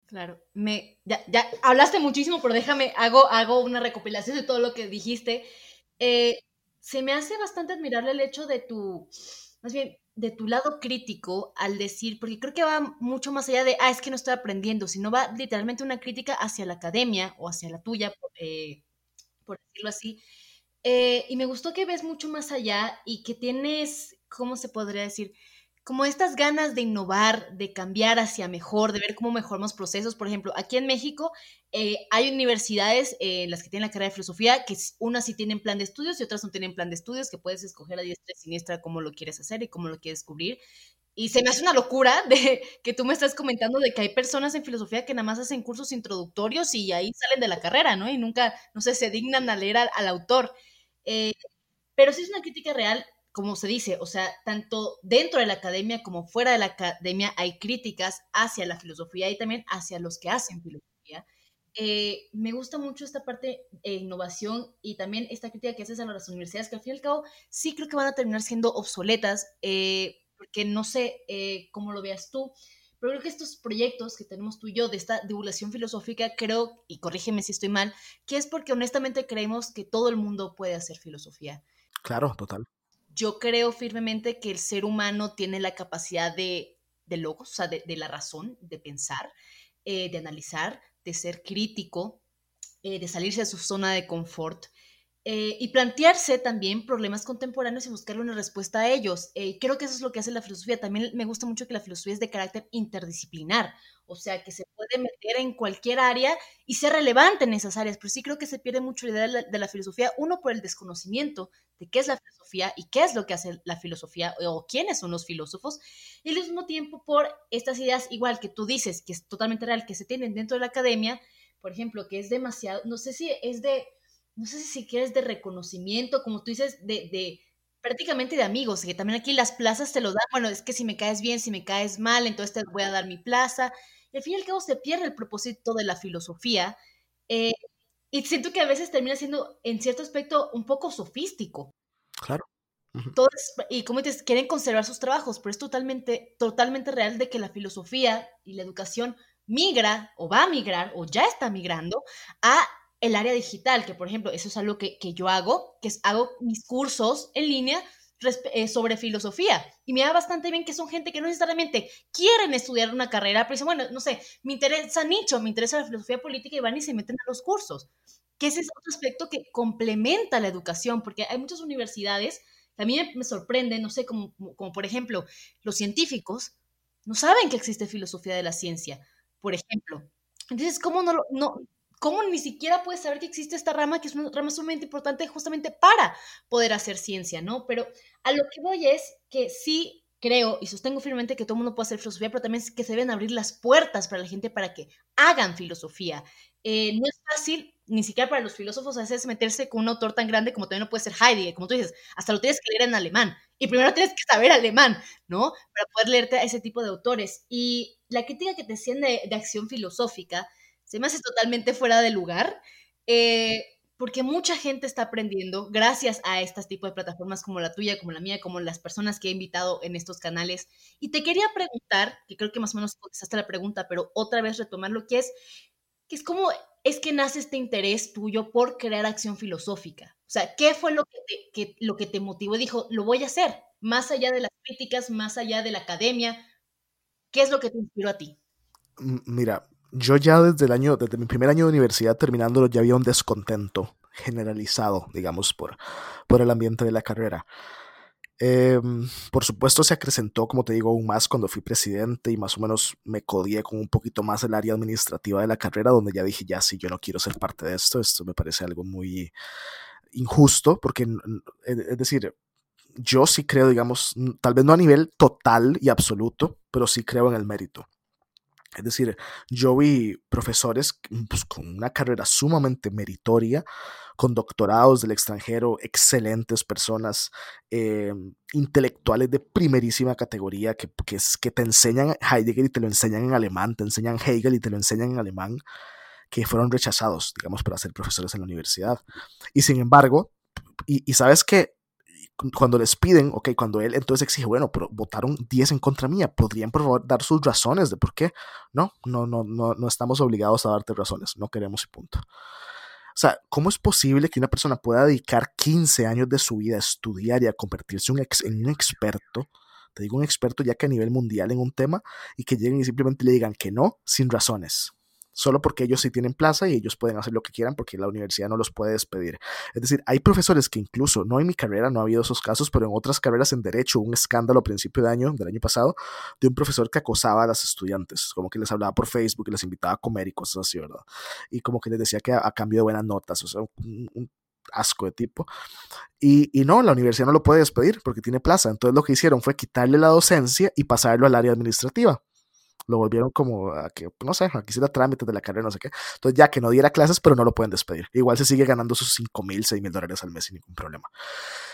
Claro, me, ya, ya hablaste muchísimo, pero déjame, hago, hago una recopilación de todo lo que dijiste. Eh, se me hace bastante admirable el hecho de tu, más bien, de tu lado crítico al decir, porque creo que va mucho más allá de, ah, es que no estoy aprendiendo, sino va literalmente una crítica hacia la academia o hacia la tuya, por, eh, decirlo así. Eh, y me gustó que ves mucho más allá y que tienes, ¿cómo se podría decir? Como estas ganas de innovar, de cambiar hacia mejor, de ver cómo mejoramos procesos. Por ejemplo, aquí en México eh, hay universidades, eh, las que tienen la carrera de filosofía, que unas sí tienen plan de estudios y otras no tienen plan de estudios, que puedes escoger a diestra y siniestra cómo lo quieres hacer y cómo lo quieres cubrir. Y se me hace una locura de que tú me estás comentando de que hay personas en filosofía que nada más hacen cursos introductorios y ahí salen de la carrera, ¿no? Y nunca, no sé, se dignan a leer al, autor. Eh, pero sí es una crítica real como se dice, o sea, tanto dentro de la academia como fuera de la academia hay críticas hacia la filosofía y también hacia los que hacen filosofía. Eh, me gusta mucho esta parte de innovación y también esta crítica que haces a las universidades, que al fin y al cabo sí creo que van a terminar siendo obsoletas, eh, porque no sé eh, cómo lo veas tú, pero creo que estos proyectos que tenemos tú y yo de esta divulgación filosófica, creo, y corrígeme si estoy mal, que es porque honestamente creemos que todo el mundo puede hacer filosofía. Claro, total. Yo creo firmemente que el ser humano tiene la capacidad de, de logos, o sea, de, la razón, de pensar, eh, de analizar, de ser crítico, eh, de salirse de su zona de confort eh, y plantearse también problemas contemporáneos y buscarle una respuesta a ellos. Eh, creo que eso es lo que hace la filosofía. También me gusta mucho que la filosofía es de carácter interdisciplinar, o sea, que se puede meter en cualquier área y ser relevante en esas áreas, pero sí creo que se pierde mucho la idea de la, filosofía, uno por el desconocimiento de qué es la filosofía y qué es lo que hace la filosofía o quiénes son los filósofos, y al mismo tiempo por estas ideas, igual que tú dices, que es totalmente real, que se tienen dentro de la academia, por ejemplo, que es demasiado, no sé si es de no sé si quieres de reconocimiento, como tú dices, de, prácticamente de amigos, que también aquí las plazas te lo dan, bueno, es que si me caes bien, si me caes mal, entonces te voy a dar mi plaza. Y al fin y al cabo se pierde el propósito de la filosofía. Eh, y siento que a veces termina siendo, en cierto aspecto, un poco sofístico. Claro. Todos, y como dices, quieren conservar sus trabajos, pero es totalmente, totalmente real de que la filosofía y la educación migra o va a migrar o ya está migrando a el área digital, que por ejemplo, eso es algo que, yo hago, que es hago mis cursos en línea eh, sobre filosofía. Y me da bastante bien que son gente que no necesariamente quieren estudiar una carrera, pero dicen, bueno, no sé, me interesa nicho, me interesa la filosofía política y van y se meten a los cursos. Que ese es otro aspecto que complementa la educación, porque hay muchas universidades, también me sorprende, no sé, como, como por ejemplo, los científicos no saben que existe filosofía de la ciencia, por ejemplo. Entonces, ¿cómo no, no, ¿Cómo ni siquiera puedes saber que existe esta rama, que es una rama sumamente importante justamente para poder hacer ciencia, ¿no? Pero a lo que voy es que sí creo y sostengo firmemente que todo el mundo puede hacer filosofía, pero también que se deben abrir las puertas para la gente para que hagan filosofía. Eh, no es fácil, ni siquiera para los filósofos, a veces meterse con un autor tan grande como también no puede ser Heidegger, como tú dices, hasta lo tienes que leer en alemán. Y primero tienes que saber alemán, ¿no? Para poder leerte a ese tipo de autores. Y la crítica que te hacían de acción filosófica se me hace totalmente fuera de lugar, eh, porque mucha gente está aprendiendo gracias a estos tipos de plataformas como la tuya, como la mía, como las personas que he invitado en estos canales. Y te quería preguntar, que creo que más o menos contestaste la pregunta, pero otra vez retomar lo que es, que es cómo es que nace este interés tuyo por crear acción filosófica. O sea, ¿qué fue lo que te, que, lo que te motivó dijo, lo voy a hacer? Más allá de las críticas, más allá de la academia, ¿qué es lo que te inspiró a ti? Mira, yo ya desde el año, desde mi primer año de universidad terminándolo, ya había un descontento generalizado, digamos, por, por el ambiente de la carrera. Em, por supuesto se acrecentó, como te digo, aún más cuando fui presidente y más o menos me codié con un poquito más el área administrativa de la carrera, donde ya dije, ya sí, yo no quiero ser parte de esto, esto me parece algo muy injusto, porque, es decir, yo sí creo, digamos, tal vez no a nivel total y absoluto, pero sí creo en el mérito. Es decir, yo vi profesores pues, con una carrera sumamente meritoria, con doctorados del extranjero, excelentes personas, eh, intelectuales de primerísima categoría que, que, que te enseñan Heidegger y te lo enseñan en alemán, te enseñan Hegel y te lo enseñan en alemán, que fueron rechazados, digamos, para ser profesores en la universidad. Y sin embargo, y, y sabes que cuando les piden, ok, cuando él entonces exige, bueno, pero votaron 10 en contra mía, ¿podrían por favor dar sus razones de por qué? No, no, no, no, no estamos obligados a darte razones, no queremos y punto. O sea, ¿cómo es posible que una persona pueda dedicar 15 años de su vida a estudiar y a convertirse en un experto? Te digo un experto ya que a nivel mundial en un tema y que lleguen y simplemente le digan que no sin razones solo porque ellos sí tienen plaza y ellos pueden hacer lo que quieran porque la universidad no los puede despedir. Es decir, hay profesores que incluso, no en mi carrera, no ha habido esos casos, pero en otras carreras en derecho, un escándalo a principio de año, del año pasado, de un profesor que acosaba a las estudiantes, como que les hablaba por Facebook les invitaba a comer y cosas así, ¿verdad? Y como que les decía que a, cambio de buenas notas, o sea, un, asco de tipo. Y, y, no, la universidad no lo puede despedir porque tiene plaza. Entonces lo que hicieron fue quitarle la docencia y pasarlo al área administrativa lo volvieron como a que, no sé, a que hiciera trámites de la carrera, no sé qué. Entonces ya que no diera clases, pero no lo pueden despedir. Igual se sigue ganando sus 5 mil, 6 mil dólares al mes sin ningún problema.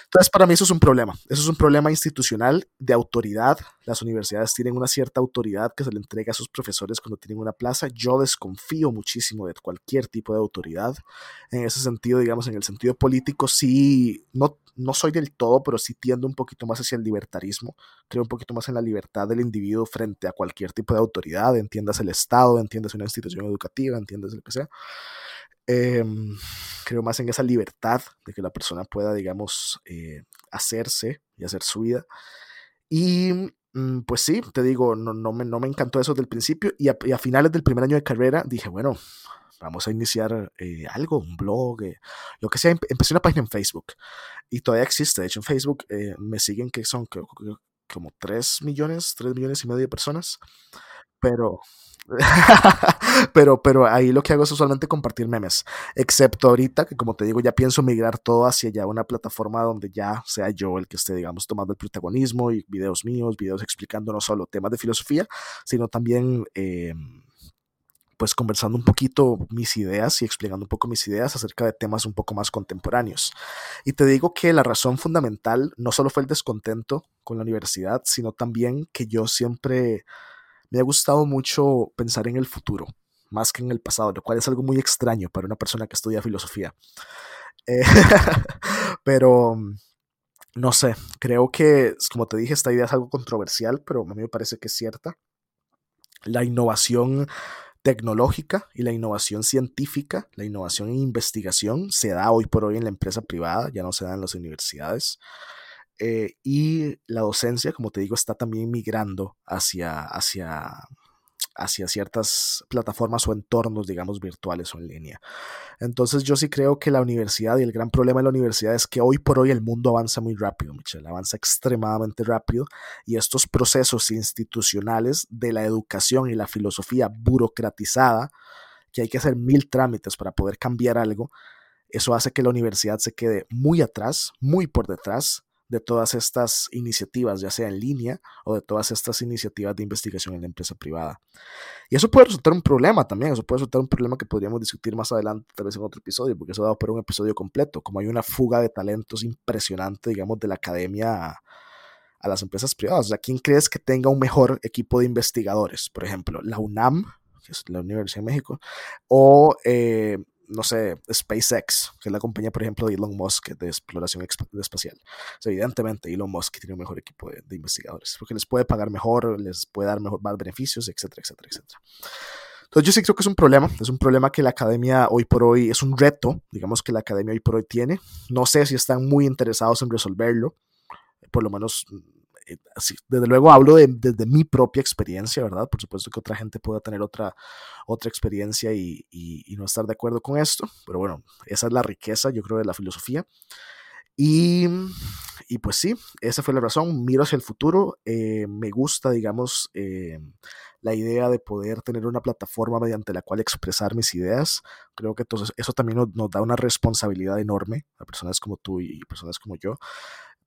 Entonces, para mí eso es un problema. Eso es un problema institucional de autoridad. Las universidades tienen una cierta autoridad que se le entrega a sus profesores cuando tienen una plaza. Yo desconfío muchísimo de cualquier tipo de autoridad. En ese sentido, digamos, en el sentido político, sí, no, no soy del todo, pero sí tiendo un poquito más hacia el libertarismo. Creo un poquito más en la libertad del individuo frente a cualquier tipo de autoridad. Entiendas el Estado, entiendas una institución educativa, entiendas lo que sea. Eh, creo más en esa libertad de que la persona pueda, digamos, eh, hacerse y hacer su vida. Y pues sí, te digo, no, no, me, no me encantó eso del principio y a, y a, finales del primer año de carrera dije, bueno, vamos a iniciar eh, algo, un blog, eh, lo que sea. Empecé una página en Facebook y todavía existe. De hecho, en Facebook eh, me siguen que son como 3 millones, 3 millones y medio de personas. Pero pero, pero ahí lo que hago es usualmente compartir memes, excepto ahorita que como te digo ya pienso migrar todo hacia ya una plataforma donde ya sea yo el que esté, digamos, tomando el protagonismo y videos míos, videos explicando no solo temas de filosofía, sino también... Eh, pues conversando un poquito mis ideas y explicando un poco mis ideas acerca de temas un poco más contemporáneos. Y te digo que la razón fundamental no solo fue el descontento con la universidad, sino también que yo siempre me ha gustado mucho pensar en el futuro, más que en el pasado, lo cual es algo muy extraño para una persona que estudia filosofía. Eh, pero no sé, creo que, como te dije, esta idea es algo controversial, pero a mí me parece que es cierta. La innovación tecnológica y la innovación científica, la innovación en investigación se da hoy por hoy en la empresa privada, ya no se da en las universidades. Eh, y la docencia, como te digo, está también migrando hacia, hacia, hacia ciertas plataformas o entornos, digamos, virtuales o en línea. Entonces yo sí creo que la universidad y el gran problema de la universidad es que hoy por hoy el mundo avanza muy rápido, Michelle, avanza extremadamente rápido y estos procesos institucionales de la educación y la filosofía burocratizada, que hay que hacer mil trámites para poder cambiar algo, eso hace que la universidad se quede muy atrás, muy por detrás de todas estas iniciativas, ya sea en línea o de todas estas iniciativas de investigación en la empresa privada. Y eso puede resultar un problema también, eso puede resultar un problema que podríamos discutir más adelante, tal vez en otro episodio, porque eso da por un episodio completo, como hay una fuga de talentos impresionante, digamos, de la academia a, las empresas privadas. O sea, ¿quién crees que tenga un mejor equipo de investigadores? Por ejemplo, la UNAM, que es la Universidad de México, o eh, no sé, SpaceX, que es la compañía, por ejemplo, de Elon Musk de exploración espacial. O sea, evidentemente, Elon Musk tiene un mejor equipo de, de, investigadores, porque les puede pagar mejor, les puede dar mejor, más beneficios, etcétera, etcétera, etcétera. Entonces, yo sí creo que es un problema, es un problema que la academia hoy por hoy, es un reto, digamos, que la academia hoy por hoy tiene. No sé si están muy interesados en resolverlo, por lo menos desde luego hablo de, desde mi propia experiencia, ¿verdad? Por supuesto que otra gente pueda tener otra, otra experiencia y, y, y, no estar de acuerdo con esto, pero bueno, esa es la riqueza, yo creo, de la filosofía. Y, y pues sí, esa fue la razón, miro hacia el futuro, eh, me gusta, digamos, eh, la idea de poder tener una plataforma mediante la cual expresar mis ideas. Creo que entonces eso también nos, nos da una responsabilidad enorme a personas como tú y personas como yo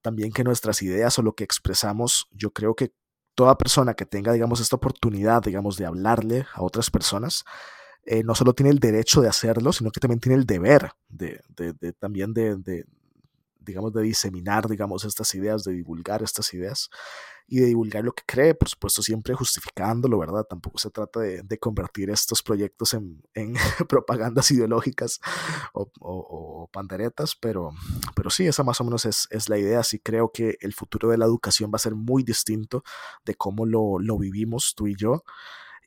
también que nuestras ideas o lo que expresamos, yo creo que toda persona que tenga, digamos, esta oportunidad, digamos, de hablarle a otras personas, eh, no solo tiene el derecho de hacerlo, sino que también tiene el deber de, de, de también de, de, digamos, de diseminar, digamos, estas ideas, de divulgar estas ideas y de divulgar lo que cree, por supuesto, siempre justificándolo, ¿verdad? Tampoco se trata de, de convertir estos proyectos en, en propagandas ideológicas o, o, o, panderetas, pero, pero sí, esa más o menos es, es, la idea. Sí creo que el futuro de la educación va a ser muy distinto de cómo lo, lo vivimos tú y yo.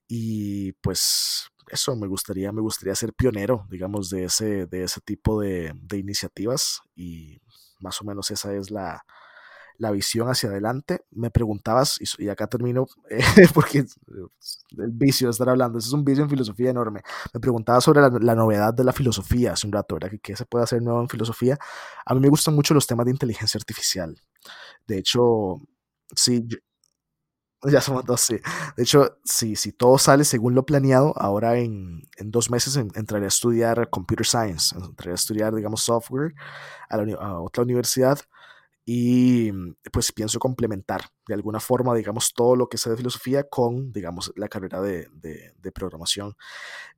Y pues eso, me gustaría, me gustaría ser pionero, digamos, de ese, de ese tipo de, de iniciativas y más o menos esa es la, la visión hacia adelante. Me preguntabas, y, acá termino, porque el vicio de estar hablando, es un vicio en filosofía enorme. Me preguntabas sobre la, novedad de la filosofía hace un rato, ¿verdad? ¿Qué, ¿Qué, se puede hacer nuevo en filosofía? A mí me gustan mucho los temas de inteligencia artificial. De hecho, sí, ya somos dos, sí. De hecho, si, todo sale según lo planeado, ahora en, en dos meses en, entraré a estudiar Computer Science, entraré a estudiar, digamos, software a, la, otra universidad y pues pienso complementar de alguna forma, digamos, todo lo que sé de filosofía con, digamos, la carrera de, de, programación.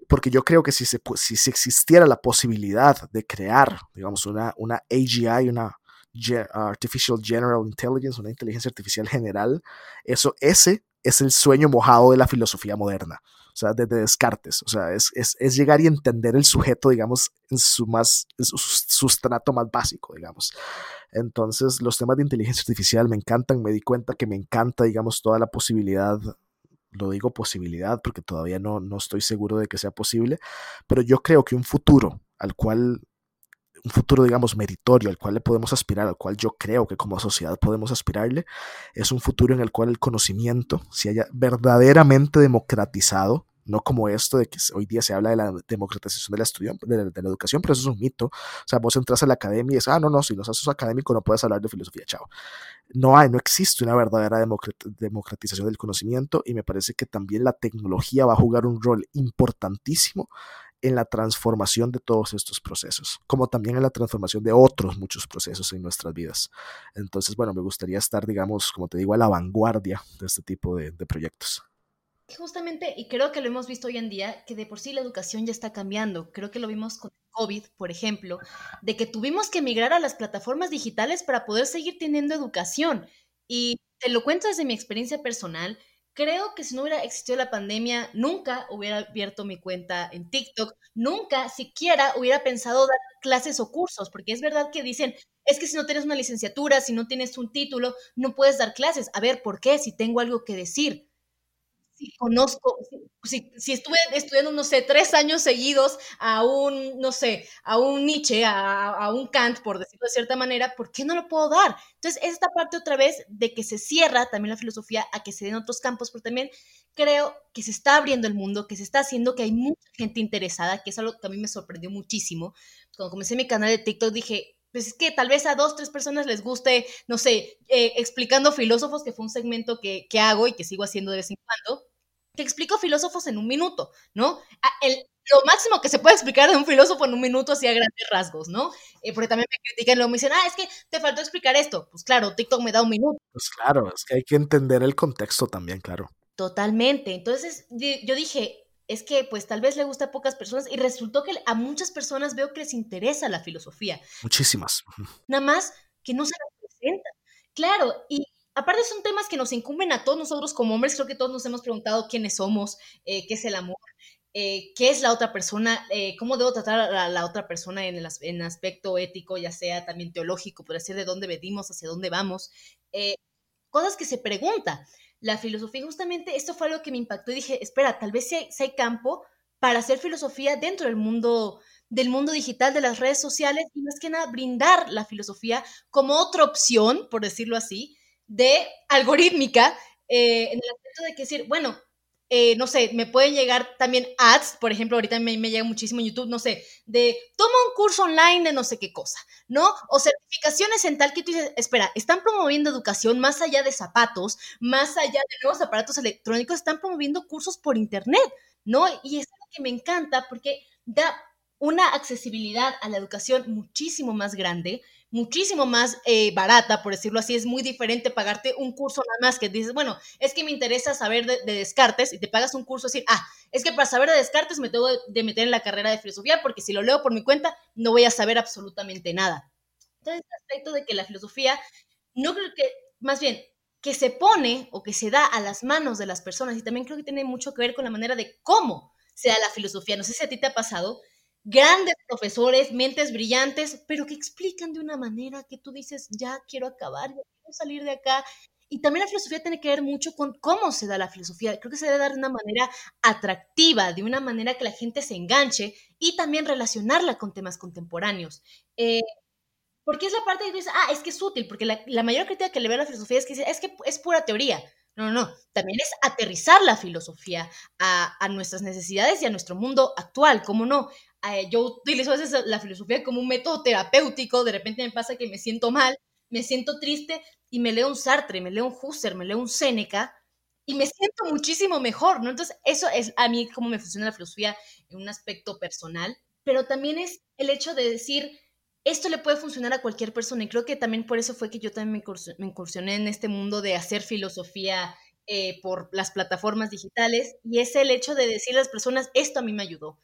Porque yo creo que si, se, existiera la posibilidad de crear, digamos, una, una AGI, una Artificial General Intelligence, una inteligencia artificial general, eso, ese es el sueño mojado de la filosofía moderna, o sea, desde Descartes, o sea, es, es, es llegar y entender el sujeto, digamos, en su más, en su sustrato más básico, digamos. Entonces, los temas de inteligencia artificial me encantan, me di cuenta que me encanta, digamos, toda la posibilidad lo digo posibilidad porque todavía no, no estoy seguro de que sea posible, pero yo creo que un futuro al cual un futuro, digamos, meritorio al cual le podemos aspirar, al cual yo creo que como sociedad podemos aspirarle, es un futuro en el cual el conocimiento se haya verdaderamente democratizado, no como esto de que hoy día se habla de la democratización de la, estudiante, de, la, educación, pero eso es un mito. O sea, vos entras a la academia y dices, ah, no, no, si no sos académico no puedes hablar de filosofía, chao. No hay, no existe una verdadera democratización del conocimiento y me parece que también la tecnología va a jugar un rol importantísimo en la transformación de todos estos procesos, como también en la transformación de otros muchos procesos en nuestras vidas. Entonces, bueno, me gustaría estar, digamos, como te digo, a la vanguardia de este tipo de, proyectos. Justamente, y creo que lo hemos visto hoy en día, que de por sí la educación ya está cambiando. Creo que lo vimos con COVID, por ejemplo, de que tuvimos que migrar a las plataformas digitales para poder seguir teniendo educación. Y te lo cuento desde mi experiencia personal creo que si no hubiera existido la pandemia, nunca hubiera abierto mi cuenta en TikTok, nunca siquiera hubiera pensado dar clases o cursos, porque es verdad que dicen, es que si no tienes una licenciatura, si no tienes un título, no puedes dar clases. A ver, ¿por qué? Si tengo algo que decir si conozco, si, si, estuve estudiando, no sé, tres años seguidos a un, no sé, a un Nietzsche, a, a, un Kant, por decirlo de cierta manera, ¿por qué no lo puedo dar? Entonces, esta parte otra vez de que se cierra también la filosofía a que se den otros campos, pero también creo que se está abriendo el mundo, que se está haciendo, que hay mucha gente interesada, que es algo que a mí me sorprendió muchísimo. Cuando comencé mi canal de TikTok dije, pues es que tal vez a dos, tres personas les guste, no sé, eh, explicando filósofos, que fue un segmento que, que hago y que sigo haciendo de vez en cuando te explico filósofos en un minuto, ¿no? Ah, el, lo máximo que se puede explicar de un filósofo en un minuto así a grandes rasgos, ¿no? Eh, porque también me critican luego me dicen, ah, es que te faltó explicar esto. Pues claro, TikTok me da un minuto. Pues claro, es que hay que entender el contexto también, claro. Totalmente. Entonces yo dije, es que pues tal vez le gusta a pocas personas y resultó que a muchas personas veo que les interesa la filosofía. Muchísimas. Nada más que no se la presentan. Claro, y aparte son temas que nos incumben a todos nosotros como hombres, creo que todos nos hemos preguntado quiénes somos, eh, qué es el amor, eh, qué es la otra persona, eh, cómo debo tratar a la, otra persona en el aspecto ético, ya sea también teológico, por decir de dónde venimos, hacia dónde vamos, cosas que se pregunta. La filosofía, justamente, esto fue algo que me impactó y dije, espera, tal vez si hay, hay campo para hacer filosofía dentro del mundo del mundo digital, de las redes sociales, y más que nada brindar la filosofía como otra opción, por decirlo así, de algorítmica, eh, en el aspecto de que decir, bueno, eh, no sé, me pueden llegar también ads, por ejemplo, ahorita me, me, llega muchísimo en YouTube, no sé, de toma un curso online de no sé qué cosa, ¿no? O certificaciones en tal que tú dices, espera, están promoviendo educación más allá de zapatos, más allá de nuevos aparatos electrónicos, están promoviendo cursos por internet, ¿no? Y es algo que me encanta porque da una accesibilidad a la educación muchísimo más grande, muchísimo más eh, barata, por decirlo así. Es muy diferente pagarte un curso nada más que dices, bueno, es que me interesa saber de, Descartes y te pagas un curso así, ah, es que para saber de Descartes me tengo de meter en la carrera de filosofía porque si lo leo por mi cuenta no voy a saber absolutamente nada. Entonces, el aspecto de que la filosofía, no creo que, más bien, que se pone o que se da a las manos de las personas y también creo que tiene mucho que ver con la manera de cómo se da la filosofía. No sé si a ti te ha pasado, grandes profesores, mentes brillantes, pero que explican de una manera que tú dices, ya quiero acabar, ya quiero salir de acá. Y también la filosofía tiene que ver mucho con cómo se da la filosofía. Creo que se debe dar de una manera atractiva, de una manera que la gente se enganche y también relacionarla con temas contemporáneos. Eh, porque es la parte que dices, ah, es que es útil, porque la, mayor crítica que le ve a la filosofía es que es que es pura teoría. No, no, no. También es aterrizar la filosofía a, a, nuestras necesidades y a nuestro mundo actual. ¿Cómo no? Eh, yo utilizo a veces la filosofía como un método terapéutico, de repente me pasa que me siento mal, me siento triste y me leo un Sartre, me leo un Husserl, me leo un Séneca y me siento muchísimo mejor, ¿no? Entonces, eso es a mí cómo me funciona la filosofía en un aspecto personal, pero también es el hecho de decir, esto le puede funcionar a cualquier persona y creo que también por eso fue que yo también me incursioné en este mundo de hacer filosofía eh, por las plataformas digitales y es el hecho de decirle a las personas, esto a mí me ayudó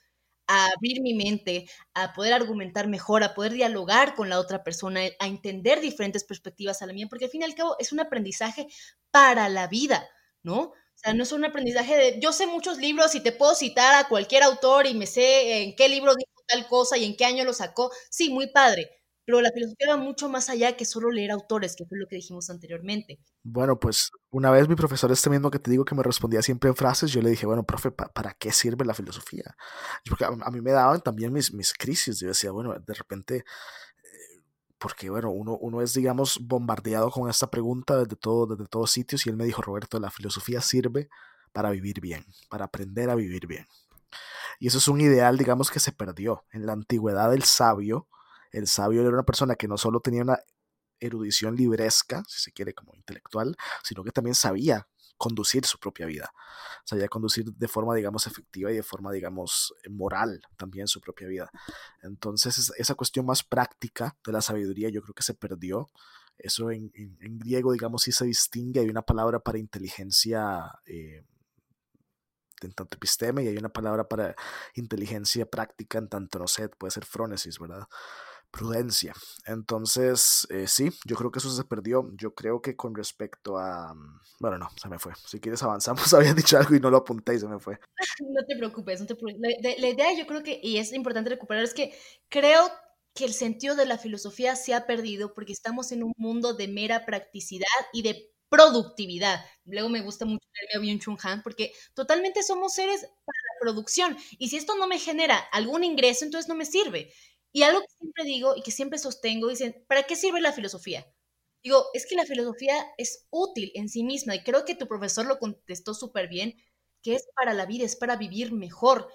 a abrir mi mente, a poder argumentar mejor, a poder dialogar con la otra persona, a entender diferentes perspectivas a la mía, porque al fin y al cabo es un aprendizaje para la vida, ¿no? O sea, no es un aprendizaje de, yo sé muchos libros y te puedo citar a cualquier autor y me sé en qué libro dijo tal cosa y en qué año lo sacó. Sí, muy padre, pero la filosofía va mucho más allá que solo leer autores, que fue lo que dijimos anteriormente. Bueno, pues una vez mi profesor, este mismo que te digo que me respondía siempre en frases, yo le dije, bueno, profe, ¿para qué sirve la filosofía? Porque a, mí me daban también mis, mis crisis, yo decía, bueno, de repente, eh, porque bueno, uno, uno es, digamos, bombardeado con esta pregunta desde, todo, desde todos sitios y él me dijo, Roberto, la filosofía sirve para vivir bien, para aprender a vivir bien. Y eso es un ideal, digamos, que se perdió. En la antigüedad el sabio el sabio era una persona que no solo tenía una erudición libresca, si se quiere, como intelectual, sino que también sabía conducir su propia vida. Sabía conducir de forma, digamos, efectiva y de forma, digamos, moral también su propia vida. Entonces, esa cuestión más práctica de la sabiduría yo creo que se perdió. Eso en, griego, digamos, sí se distingue. Hay una palabra para inteligencia eh, en tanto episteme y hay una palabra para inteligencia práctica en tanto, no sé, puede ser frónesis, ¿verdad? Prudencia. Entonces, eh, sí, yo creo que eso se perdió. Yo creo que con respecto a... Mm, bueno, no, se me fue. Si quieres avanzamos, había dicho algo y no lo apunté y se me fue. No te preocupes, no te preocupes. La, idea yo creo que, y es importante recuperar, es que creo que el sentido de la filosofía se ha perdido porque estamos en un mundo de mera practicidad y de productividad. Luego me gusta mucho leerme a Byung Chun Han porque totalmente somos seres para la producción y si esto no me genera algún ingreso, entonces no me sirve. Y algo que siempre digo y que siempre sostengo, dicen, ¿para qué sirve la filosofía? Digo, es que la filosofía es útil en sí misma y creo que tu profesor lo contestó súper bien, que es para la vida, es para vivir mejor.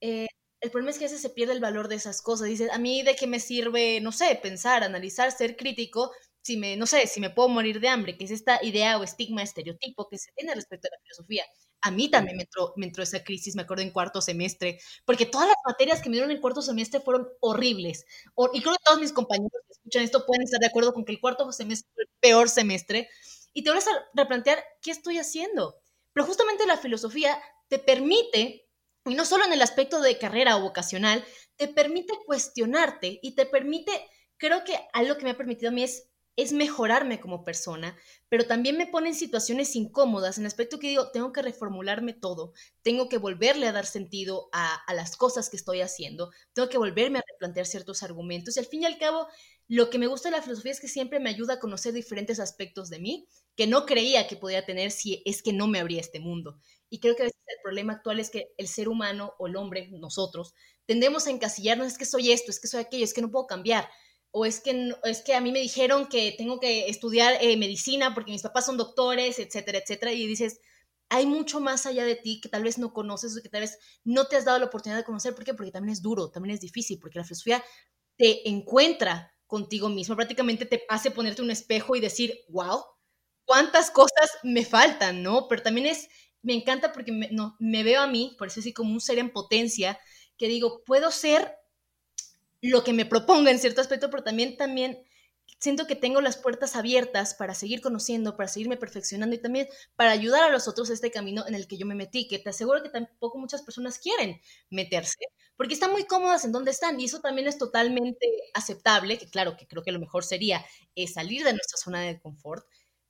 Eh, el problema es que a veces se pierde el valor de esas cosas. Dices, a mí de qué me sirve, no sé, pensar, analizar, ser crítico, si me, no sé, si me puedo morir de hambre, que es esta idea o estigma, estereotipo que se tiene respecto a la filosofía. A mí también me entró, me entró esa crisis, me acuerdo en cuarto semestre, porque todas las materias que me dieron en cuarto semestre fueron horribles. y creo que todos mis compañeros que escuchan esto pueden estar de acuerdo con que el cuarto semestre fue el peor semestre. Y te vas a replantear, ¿qué estoy haciendo? Pero justamente la filosofía te permite, y no solo en el aspecto de carrera o vocacional, te permite cuestionarte y te permite, creo que algo que me ha permitido a mí es es mejorarme como persona, pero también me pone en situaciones incómodas, en aspecto que digo, tengo que reformularme todo, tengo que volverle a dar sentido a, las cosas que estoy haciendo, tengo que volverme a replantear ciertos argumentos y al fin y al cabo, lo que me gusta de la filosofía es que siempre me ayuda a conocer diferentes aspectos de mí que no creía que podía tener si es que no me abría este mundo. Y creo que a veces el problema actual es que el ser humano o el hombre, nosotros, tendemos a encasillarnos, es que soy esto, es que soy aquello, es que no puedo cambiar o es que, es que a mí me dijeron que tengo que estudiar eh, medicina porque mis papás son doctores, etcétera, etcétera, y dices, hay mucho más allá de ti que tal vez no conoces o que tal vez no te has dado la oportunidad de conocer. ¿Por qué? Porque también es duro, también es difícil, porque la filosofía te encuentra contigo mismo, prácticamente te hace ponerte un espejo y decir, wow, cuántas cosas me faltan, ¿no? Pero también es, me encanta porque me, no, me veo a mí, por eso así como un ser en potencia, que digo, puedo ser lo que me proponga en cierto aspecto, pero también, también siento que tengo las puertas abiertas para seguir conociendo, para seguirme perfeccionando y también para ayudar a los otros a este camino en el que yo me metí, que te aseguro que tampoco muchas personas quieren meterse, porque están muy cómodas en donde están y eso también es totalmente aceptable, que claro, que creo que lo mejor sería eh, salir de nuestra zona de confort,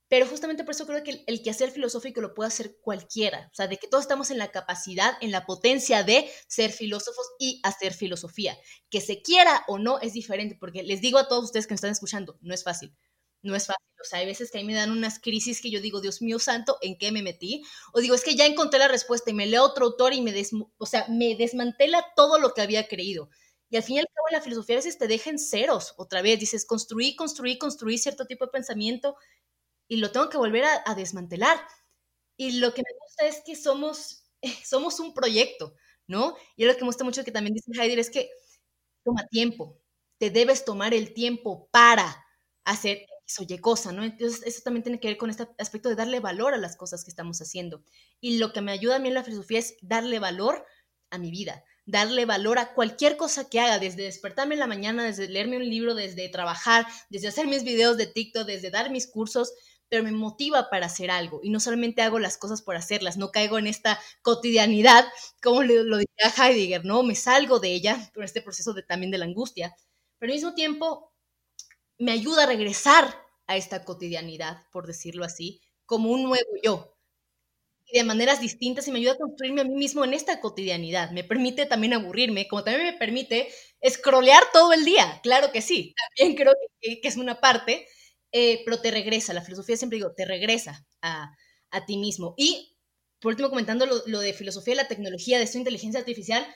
pero justamente por eso creo que el, quehacer filosófico lo puede hacer cualquiera, o sea, de que todos estamos en la capacidad, en la potencia de ser filósofos y hacer filosofía. Que se quiera o no es diferente, porque les digo a todos ustedes que me están escuchando, no es fácil, no es fácil. O sea, hay veces que a mí me dan unas crisis que yo digo, Dios mío santo, ¿en qué me metí? O digo, es que ya encontré la respuesta y me leo otro autor y me, o sea, me desmantela todo lo que había creído. Y al fin y al cabo la filosofía a veces te deja ceros otra vez. Dices, construí, construí, construí cierto tipo de pensamiento y lo tengo que volver a, desmantelar. Y lo que me gusta es que somos, somos un proyecto, ¿no? Y lo que me gusta mucho que también dice Heidegger es que toma tiempo, te debes tomar el tiempo para hacer eso cosa, ¿no? Entonces, eso también tiene que ver con este aspecto de darle valor a las cosas que estamos haciendo. Y lo que me ayuda a mí en la filosofía es darle valor a mi vida, darle valor a cualquier cosa que haga, desde despertarme en la mañana, desde leerme un libro, desde trabajar, desde hacer mis videos de TikTok, desde dar mis cursos, pero me motiva para hacer algo y no solamente hago las cosas por hacerlas, no caigo en esta cotidianidad, como lo, diría Heidegger, ¿no? Me salgo de ella por este proceso de, también de la angustia, pero al mismo tiempo me ayuda a regresar a esta cotidianidad, por decirlo así, como un nuevo yo. Y de maneras distintas y me ayuda a construirme a mí mismo en esta cotidianidad. Me permite también aburrirme, como también me permite scrollear todo el día. Claro que sí, también creo que, que es una parte, eh, pero te regresa, la filosofía siempre digo, te regresa a, a ti mismo. Y por último, comentando lo, lo, de filosofía de la tecnología, de su inteligencia artificial,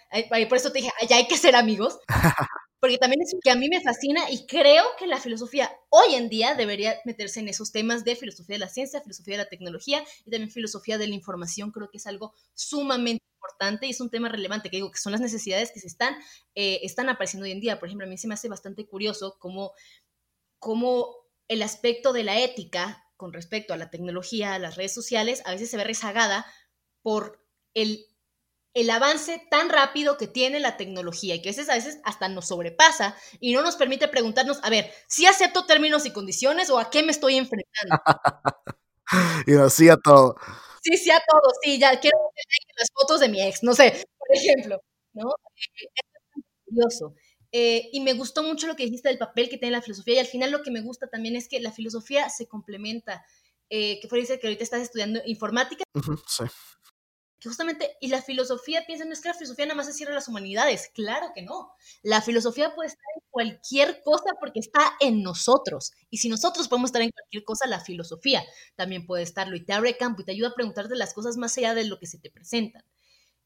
por eso te dije, ya hay que ser amigos, porque también es que a mí me fascina y creo que la filosofía hoy en día debería meterse en esos temas de filosofía de la ciencia, filosofía de la tecnología y también filosofía de la información. Creo que es algo sumamente importante y es un tema relevante, que digo que son las necesidades que se están, eh, están apareciendo hoy en día. Por ejemplo, a mí se me hace bastante curioso cómo, cómo el aspecto de la ética con respecto a la tecnología, a las redes sociales, a veces se ve rezagada por el, el avance tan rápido que tiene la tecnología y que a veces, a veces hasta nos sobrepasa y no nos permite preguntarnos, a ver, si acepto términos y condiciones o a qué me estoy enfrentando. y así a todo. Sí, sí a todo, sí, ya quiero ver las fotos de mi ex, no sé, por ejemplo, ¿no? Eh, es curioso. Eh, y me gustó mucho lo que dijiste del papel que tiene la filosofía y al final lo que me gusta también es que la filosofía se complementa. Eh, que fue dice que ahorita estás estudiando informática. sí. Que justamente, y la filosofía, piensa, no es que la filosofía nada más se cierra las humanidades. Claro que no. La filosofía puede estar en cualquier cosa porque está en nosotros. Y si nosotros podemos estar en cualquier cosa, la filosofía también puede estarlo y te abre campo y te ayuda a preguntarte las cosas más allá de lo que se te presentan.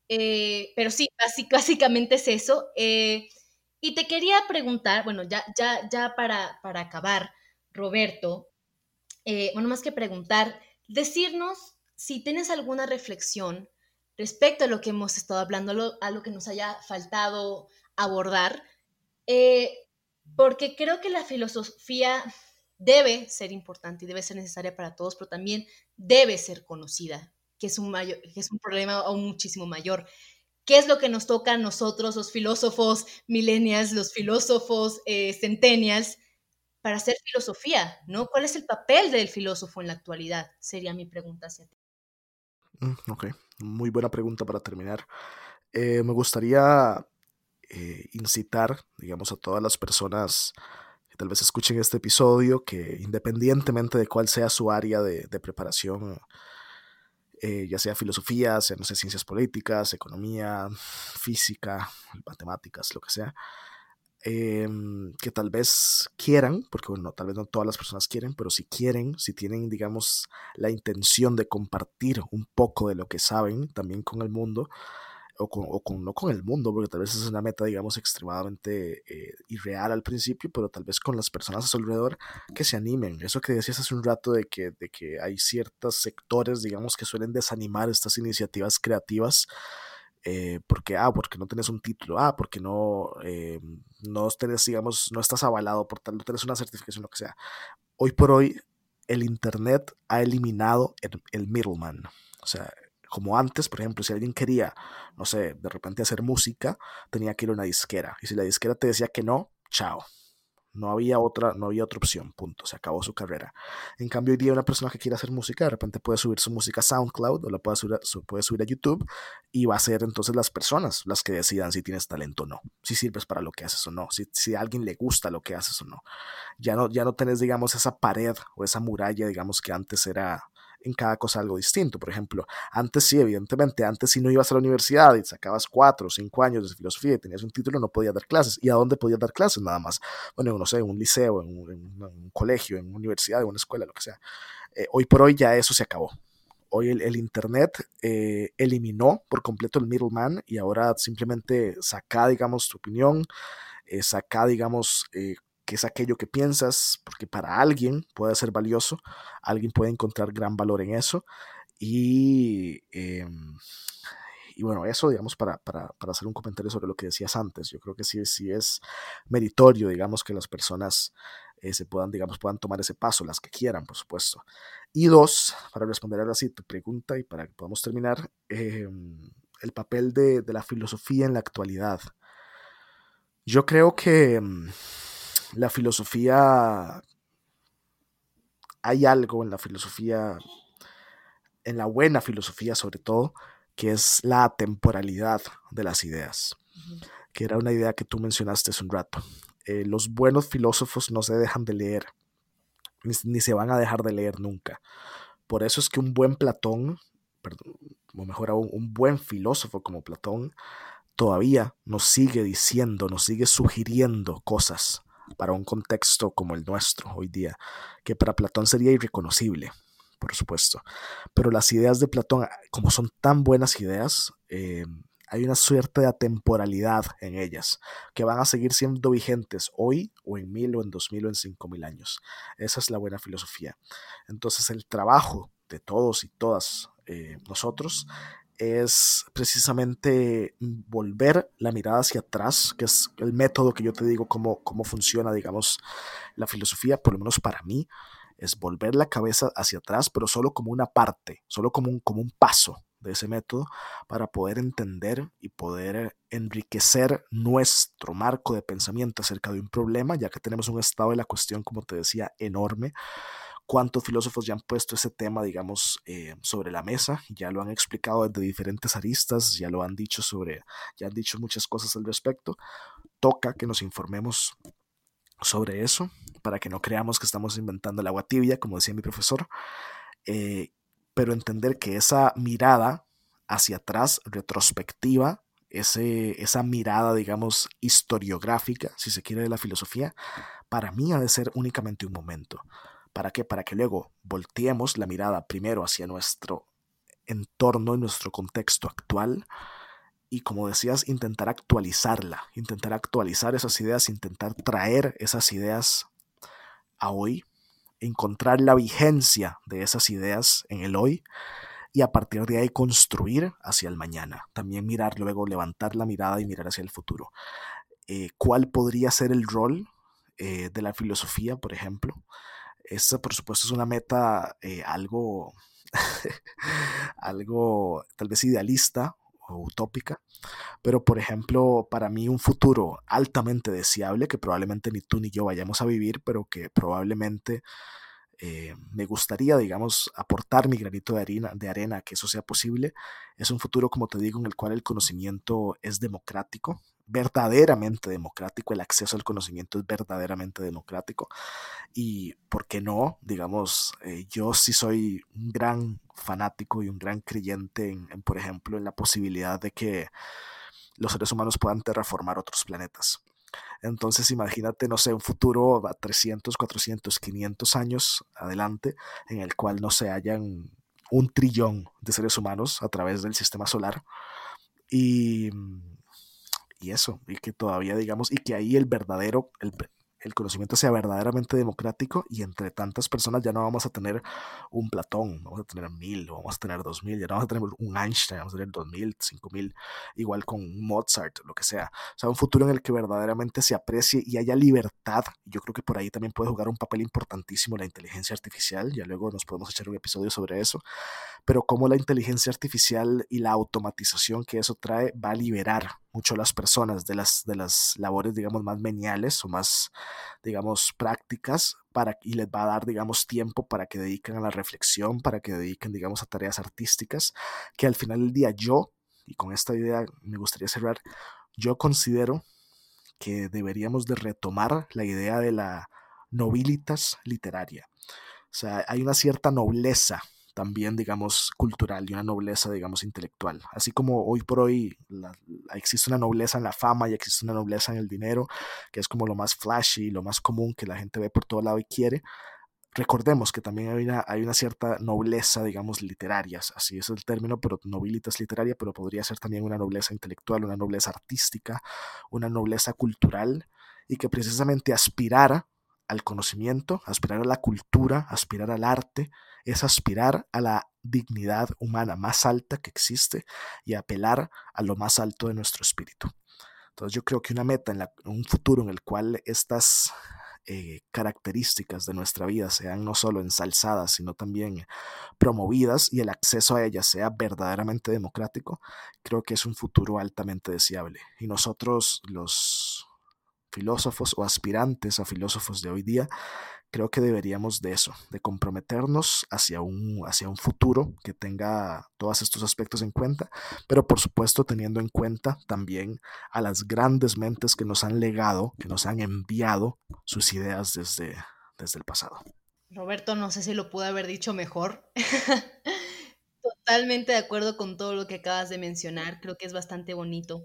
Eh, pero sí, básicamente es eso. Eh, y te quería preguntar, bueno, ya, ya, ya para, para acabar, Roberto, eh, bueno, más que preguntar, decirnos si tienes alguna reflexión respecto a lo que hemos estado hablando, a lo que nos haya faltado abordar, eh, porque creo que la filosofía debe ser importante y debe ser necesaria para todos, pero también debe ser conocida, que es un, mayor, que es un problema aún muchísimo mayor qué es lo que nos toca a nosotros, los filósofos millennials, los filósofos eh, centennials, para hacer filosofía, ¿no? ¿Cuál es el papel del filósofo en la actualidad? Sería mi pregunta hacia ti. Mm, ok, muy buena pregunta para terminar. Eh, me gustaría eh, incitar, digamos, a todas las personas que tal vez escuchen este episodio, que independientemente de cuál sea su área de, de preparación eh, ya sea filosofía, sea, no sé, ciencias políticas, economía, física, matemáticas, lo que sea, em, que tal vez quieran, porque bueno, tal vez no todas las personas quieren, pero si quieren, si tienen, digamos, la intención de compartir un poco de lo que saben también con el mundo, o, con, o con, no con el mundo, porque tal vez es una meta, digamos, extremadamente eh, irreal al principio, pero tal vez con las personas a su alrededor que se animen. Eso que decías hace un rato de que, de que hay ciertos sectores, digamos, que suelen desanimar estas iniciativas creativas. Eh, porque, ah, porque no tienes un título, ah, porque no, eh, no tenés, digamos, no estás avalado por tal, no tienes una certificación, lo que sea. Hoy por hoy, el Internet ha eliminado el, el middleman. O sea, como antes, por ejemplo, si alguien quería, no sé, de repente hacer música, tenía que ir a una disquera. Y si la disquera te decía que no, chao. No había otra, no había otra opción, punto. Se acabó su carrera. En cambio, hoy día una persona que quiere hacer música, de repente puede subir su música a SoundCloud o la puede subir, a, puede subir a YouTube y va a ser entonces las personas las que decidan si tienes talento o no, si sirves para lo que haces o no, si, a alguien le gusta lo que haces o no. Ya no, ya no tenés, digamos, esa pared o esa muralla, digamos, que antes era en cada cosa algo distinto. Por ejemplo, antes sí, evidentemente, antes si no ibas a la universidad y sacabas cuatro o cinco años de filosofía y tenías un título, no podías dar clases. ¿Y a dónde podías dar clases? Nada más. Bueno, no sé, en un liceo, en un, colegio, en una universidad, en una escuela, lo que sea. Eh, hoy por hoy ya eso se acabó. Hoy el, Internet eh, eliminó por completo el middleman y ahora simplemente saca, digamos, tu opinión, eh, saca, digamos, que es aquello que piensas, porque para alguien puede ser valioso, alguien puede encontrar gran valor en eso. Y, em, y bueno, eso, digamos, para, para, para, hacer un comentario sobre lo que decías antes, yo creo que sí, sí es meritorio, digamos, que las personas eh, se puedan, digamos, puedan tomar ese paso, las que quieran, por supuesto. Y dos, para responder ahora sí tu pregunta y para que podamos terminar, em, el papel de, de la filosofía en la actualidad. Yo creo que mm, la filosofía, hay algo en la filosofía, en la buena filosofía sobre todo, que es la temporalidad de las ideas, que era una idea que tú mencionaste hace un rato. Eh, los buenos filósofos no se dejan de leer, ni, se van a dejar de leer nunca. Por eso es que un buen Platón, o mejor aún, un buen filósofo como Platón, todavía nos sigue diciendo, nos sigue sugiriendo cosas para un contexto como el nuestro hoy día, que para Platón sería irreconocible, por supuesto. Pero las ideas de Platón, como son tan buenas ideas, eh, hay una suerte de atemporalidad en ellas, que van a seguir siendo vigentes hoy o en mil o en dos mil o en cinco mil años. Esa es la buena filosofía. Entonces el trabajo de todos y todas eh, nosotros es precisamente volver la mirada hacia atrás, que es el método que yo te digo cómo, cómo funciona, digamos, la filosofía, por lo menos para mí, es volver la cabeza hacia atrás, pero solo como una parte, solo como un, como un paso de ese método para poder entender y poder enriquecer nuestro marco de pensamiento acerca de un problema, ya que tenemos un estado de la cuestión, como te decía, enorme cuántos filósofos ya han puesto ese tema, digamos, eh, sobre la mesa, ya lo han explicado desde diferentes aristas, ya lo han dicho sobre, ya han dicho muchas cosas al respecto. Toca que nos informemos sobre eso, para que no creamos que estamos inventando el agua tibia, como decía mi profesor, eh, pero entender que esa mirada hacia atrás, retrospectiva, ese, esa mirada, digamos, historiográfica, si se quiere, de la filosofía, para mí ha de ser únicamente un momento. ¿Para qué? Para que luego volteemos la mirada primero hacia nuestro entorno y nuestro contexto actual y como decías, intentar actualizarla, intentar actualizar esas ideas, intentar traer esas ideas a hoy, encontrar la vigencia de esas ideas en el hoy y a partir de ahí construir hacia el mañana. También mirar luego, levantar la mirada y mirar hacia el futuro. Eh, ¿Cuál podría ser el rol eh, de la filosofía, por ejemplo? Esta, por supuesto, es una meta eh, algo, algo tal vez idealista o utópica, pero por ejemplo, para mí un futuro altamente deseable, que probablemente ni tú ni yo vayamos a vivir, pero que probablemente eh, me gustaría, digamos, aportar mi granito de arena, de arena, que eso sea posible, es un futuro, como te digo, en el cual el conocimiento es democrático, verdaderamente democrático, el acceso al conocimiento es verdaderamente democrático y, ¿por qué no? Digamos, eh, yo sí soy un gran fanático y un gran creyente en, por ejemplo, en la posibilidad de que los seres humanos puedan terraformar otros planetas. Entonces imagínate, no sé, un futuro a 300, 400, 500 años adelante en el cual no se hayan un trillón de seres humanos a través del sistema solar y y eso, y que todavía digamos, y que ahí el verdadero, el, el conocimiento sea verdaderamente democrático y entre tantas personas ya no vamos a tener un Platón, vamos a tener mil, vamos a tener dos mil, ya no vamos a tener un Einstein, vamos a tener dos mil, cinco mil, igual con Mozart, lo que sea. O sea, un futuro en el que verdaderamente se aprecie y haya libertad. Yo creo que por ahí también puede jugar un papel importantísimo la inteligencia artificial, ya luego nos podemos echar un episodio sobre eso, pero cómo la inteligencia artificial y la automatización que eso trae va a liberar mucho las personas de las, de las labores, digamos, más meniales o más, digamos, prácticas para, y les va a dar, digamos, tiempo para que dediquen a la reflexión, para que dediquen, digamos, a tareas artísticas, que al final del día yo, y con esta idea me gustaría cerrar, yo considero que deberíamos de retomar la idea de la nobilitas literaria. O sea, hay una cierta nobleza también, digamos, cultural y una nobleza, digamos, intelectual. Así como hoy por hoy existe una nobleza en la fama y existe una nobleza en el dinero, que es como lo más flashy, lo más común que la gente ve por todo lado y quiere. Recordemos que también hay una, hay una cierta nobleza, digamos, literaria, así es el término, pero nobilitas literaria, pero podría ser también una nobleza intelectual, una nobleza artística, una nobleza cultural, y que precisamente aspirara al conocimiento, aspirar a la cultura, aspirar al arte, es aspirar a la dignidad humana más alta que existe y apelar a lo más alto de nuestro espíritu. Entonces yo creo que una meta en un futuro en el cual estas eh, características de nuestra vida sean no solo ensalzadas, sino también promovidas y el acceso a ellas sea verdaderamente democrático, creo que es un futuro altamente deseable. Y nosotros, los filósofos o aspirantes a filósofos de hoy día, creo que deberíamos de eso, de comprometernos hacia un, hacia un futuro que tenga todos estos aspectos en cuenta, pero por supuesto teniendo en cuenta también a las grandes mentes que nos han legado, que nos han enviado sus ideas desde, desde el pasado. Roberto, no sé si lo pude haber dicho mejor. Totalmente de acuerdo con todo lo que acabas de mencionar. Creo que es bastante bonito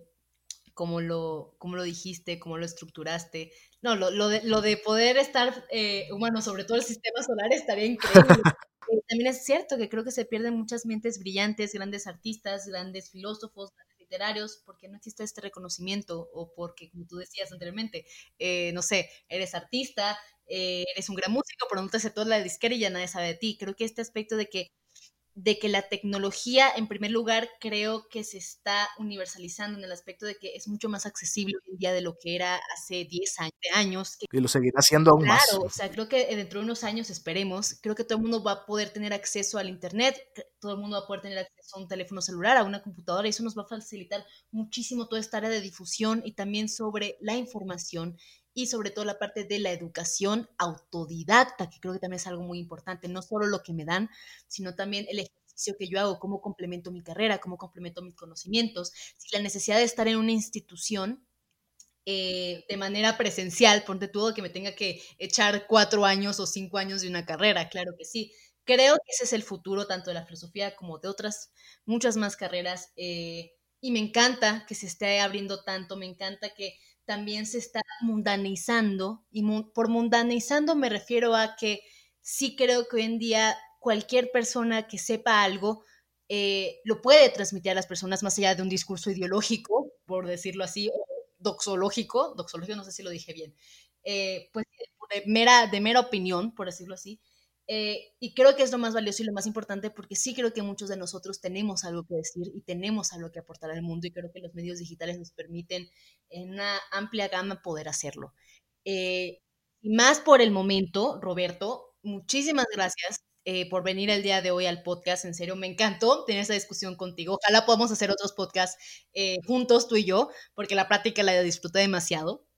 como lo, como lo dijiste, cómo lo estructuraste. No, lo, lo, de, lo de, poder estar eh, bueno, sobre todo el sistema solar, estaría increíble. Eh, también es cierto que creo que se pierden muchas mentes brillantes, grandes artistas, grandes filósofos, grandes literarios, porque no existe este reconocimiento o porque, como tú decías anteriormente, eh, no sé, eres artista, eh, eres un gran músico, pero no te aceptó la disquera y ya nadie sabe de ti. Creo que este aspecto de que de que la tecnología, en primer lugar, creo que se está universalizando en el aspecto de que es mucho más accesible hoy en día de lo que era hace 10 años. y lo seguirá haciendo aún más. Claro, o sea, creo que dentro de unos años, esperemos, creo que todo el mundo va a poder tener acceso al Internet, todo el mundo va a poder tener acceso a un teléfono celular, a una computadora, y eso nos va a facilitar muchísimo toda esta área de difusión y también sobre la información y sobre todo la parte de la educación autodidacta, que creo que también es algo muy importante, no solo lo que me dan, sino también el ejercicio que yo hago, cómo complemento mi carrera, cómo complemento mis conocimientos, si la necesidad de estar en una institución eh, de manera presencial, ponte todo que me tenga que echar cuatro años o cinco años de una carrera, claro que sí. Creo que ese es el futuro tanto de la filosofía como de otras muchas más carreras. Eh, y me encanta que se esté abriendo tanto, me encanta que también se está mundanizando, y por mundanizando me refiero a que sí creo que hoy en día cualquier persona que sepa algo eh, lo puede transmitir a las personas más allá de un discurso ideológico, por decirlo así, o doxológico, doxológico no sé si lo dije bien, eh, pues de mera, de mera opinión, por decirlo así, eh, y creo que es lo más valioso y lo más importante porque sí creo que muchos de nosotros tenemos algo que decir y tenemos algo que aportar al mundo y creo que los medios digitales nos permiten en una amplia gama poder hacerlo. Eh, y más por el momento, Roberto, muchísimas gracias eh, por venir el día de hoy al podcast. En serio, me encantó tener esta discusión contigo. Ojalá podamos hacer otros podcasts juntos, tú y yo, porque la práctica la disfruté demasiado.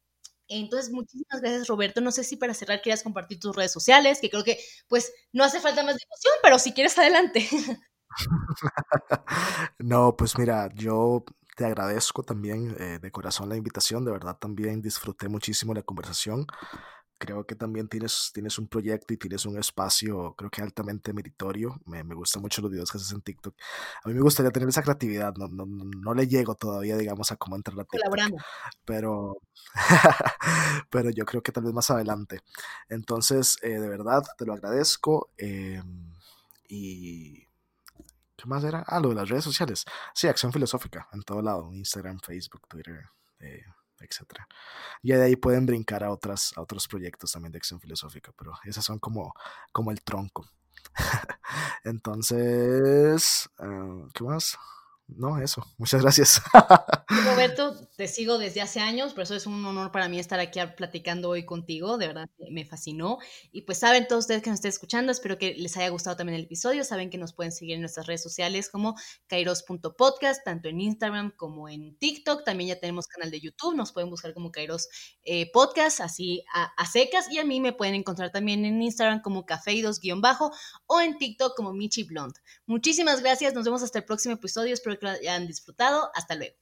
Entonces, muchísimas gracias, Roberto. No sé si para cerrar quieras compartir tus redes sociales, que creo que pues no hace falta más difusión, pero si quieres, adelante. no, pues mira, yo te agradezco también eh, de corazón la invitación, de verdad también disfruté muchísimo la conversación creo que también tienes, tienes un proyecto y tienes un espacio, creo que altamente meritorio. Me, me gustan mucho los videos que haces en TikTok. A mí me gustaría tener esa creatividad. No, no, no le llego todavía, digamos, a cómo entrar a TikTok. Pero, pero yo creo que tal vez más adelante. Entonces, eh, de verdad, te lo agradezco. Em, y ¿Qué más era? Ah, lo de las redes sociales. Sí, acción filosófica en todo lado. Instagram, Facebook, Twitter. Eh, etcétera. Y de ahí pueden brincar a, otras, a otros proyectos también de acción filosófica, pero esas son como, como el tronco. Entonces, ah, ¿qué más? No, eso. Muchas gracias. Roberto, te sigo desde hace años, por eso es un honor para mí estar aquí platicando hoy contigo. De verdad, me fascinó. Y pues saben todos ustedes que nos estén escuchando, espero que les haya gustado también el episodio. Saben que nos pueden seguir en nuestras redes sociales como kairos.podcast, tanto en Instagram como en TikTok. También ya tenemos canal de YouTube, nos pueden buscar como Kairos eh, Podcast, así a, secas. Y a mí me pueden encontrar también en Instagram como cafeidos-bajo o en TikTok como Michi Blond. Muchísimas gracias, nos vemos hasta el próximo episodio. Que lo hayan disfrutado. Hasta luego.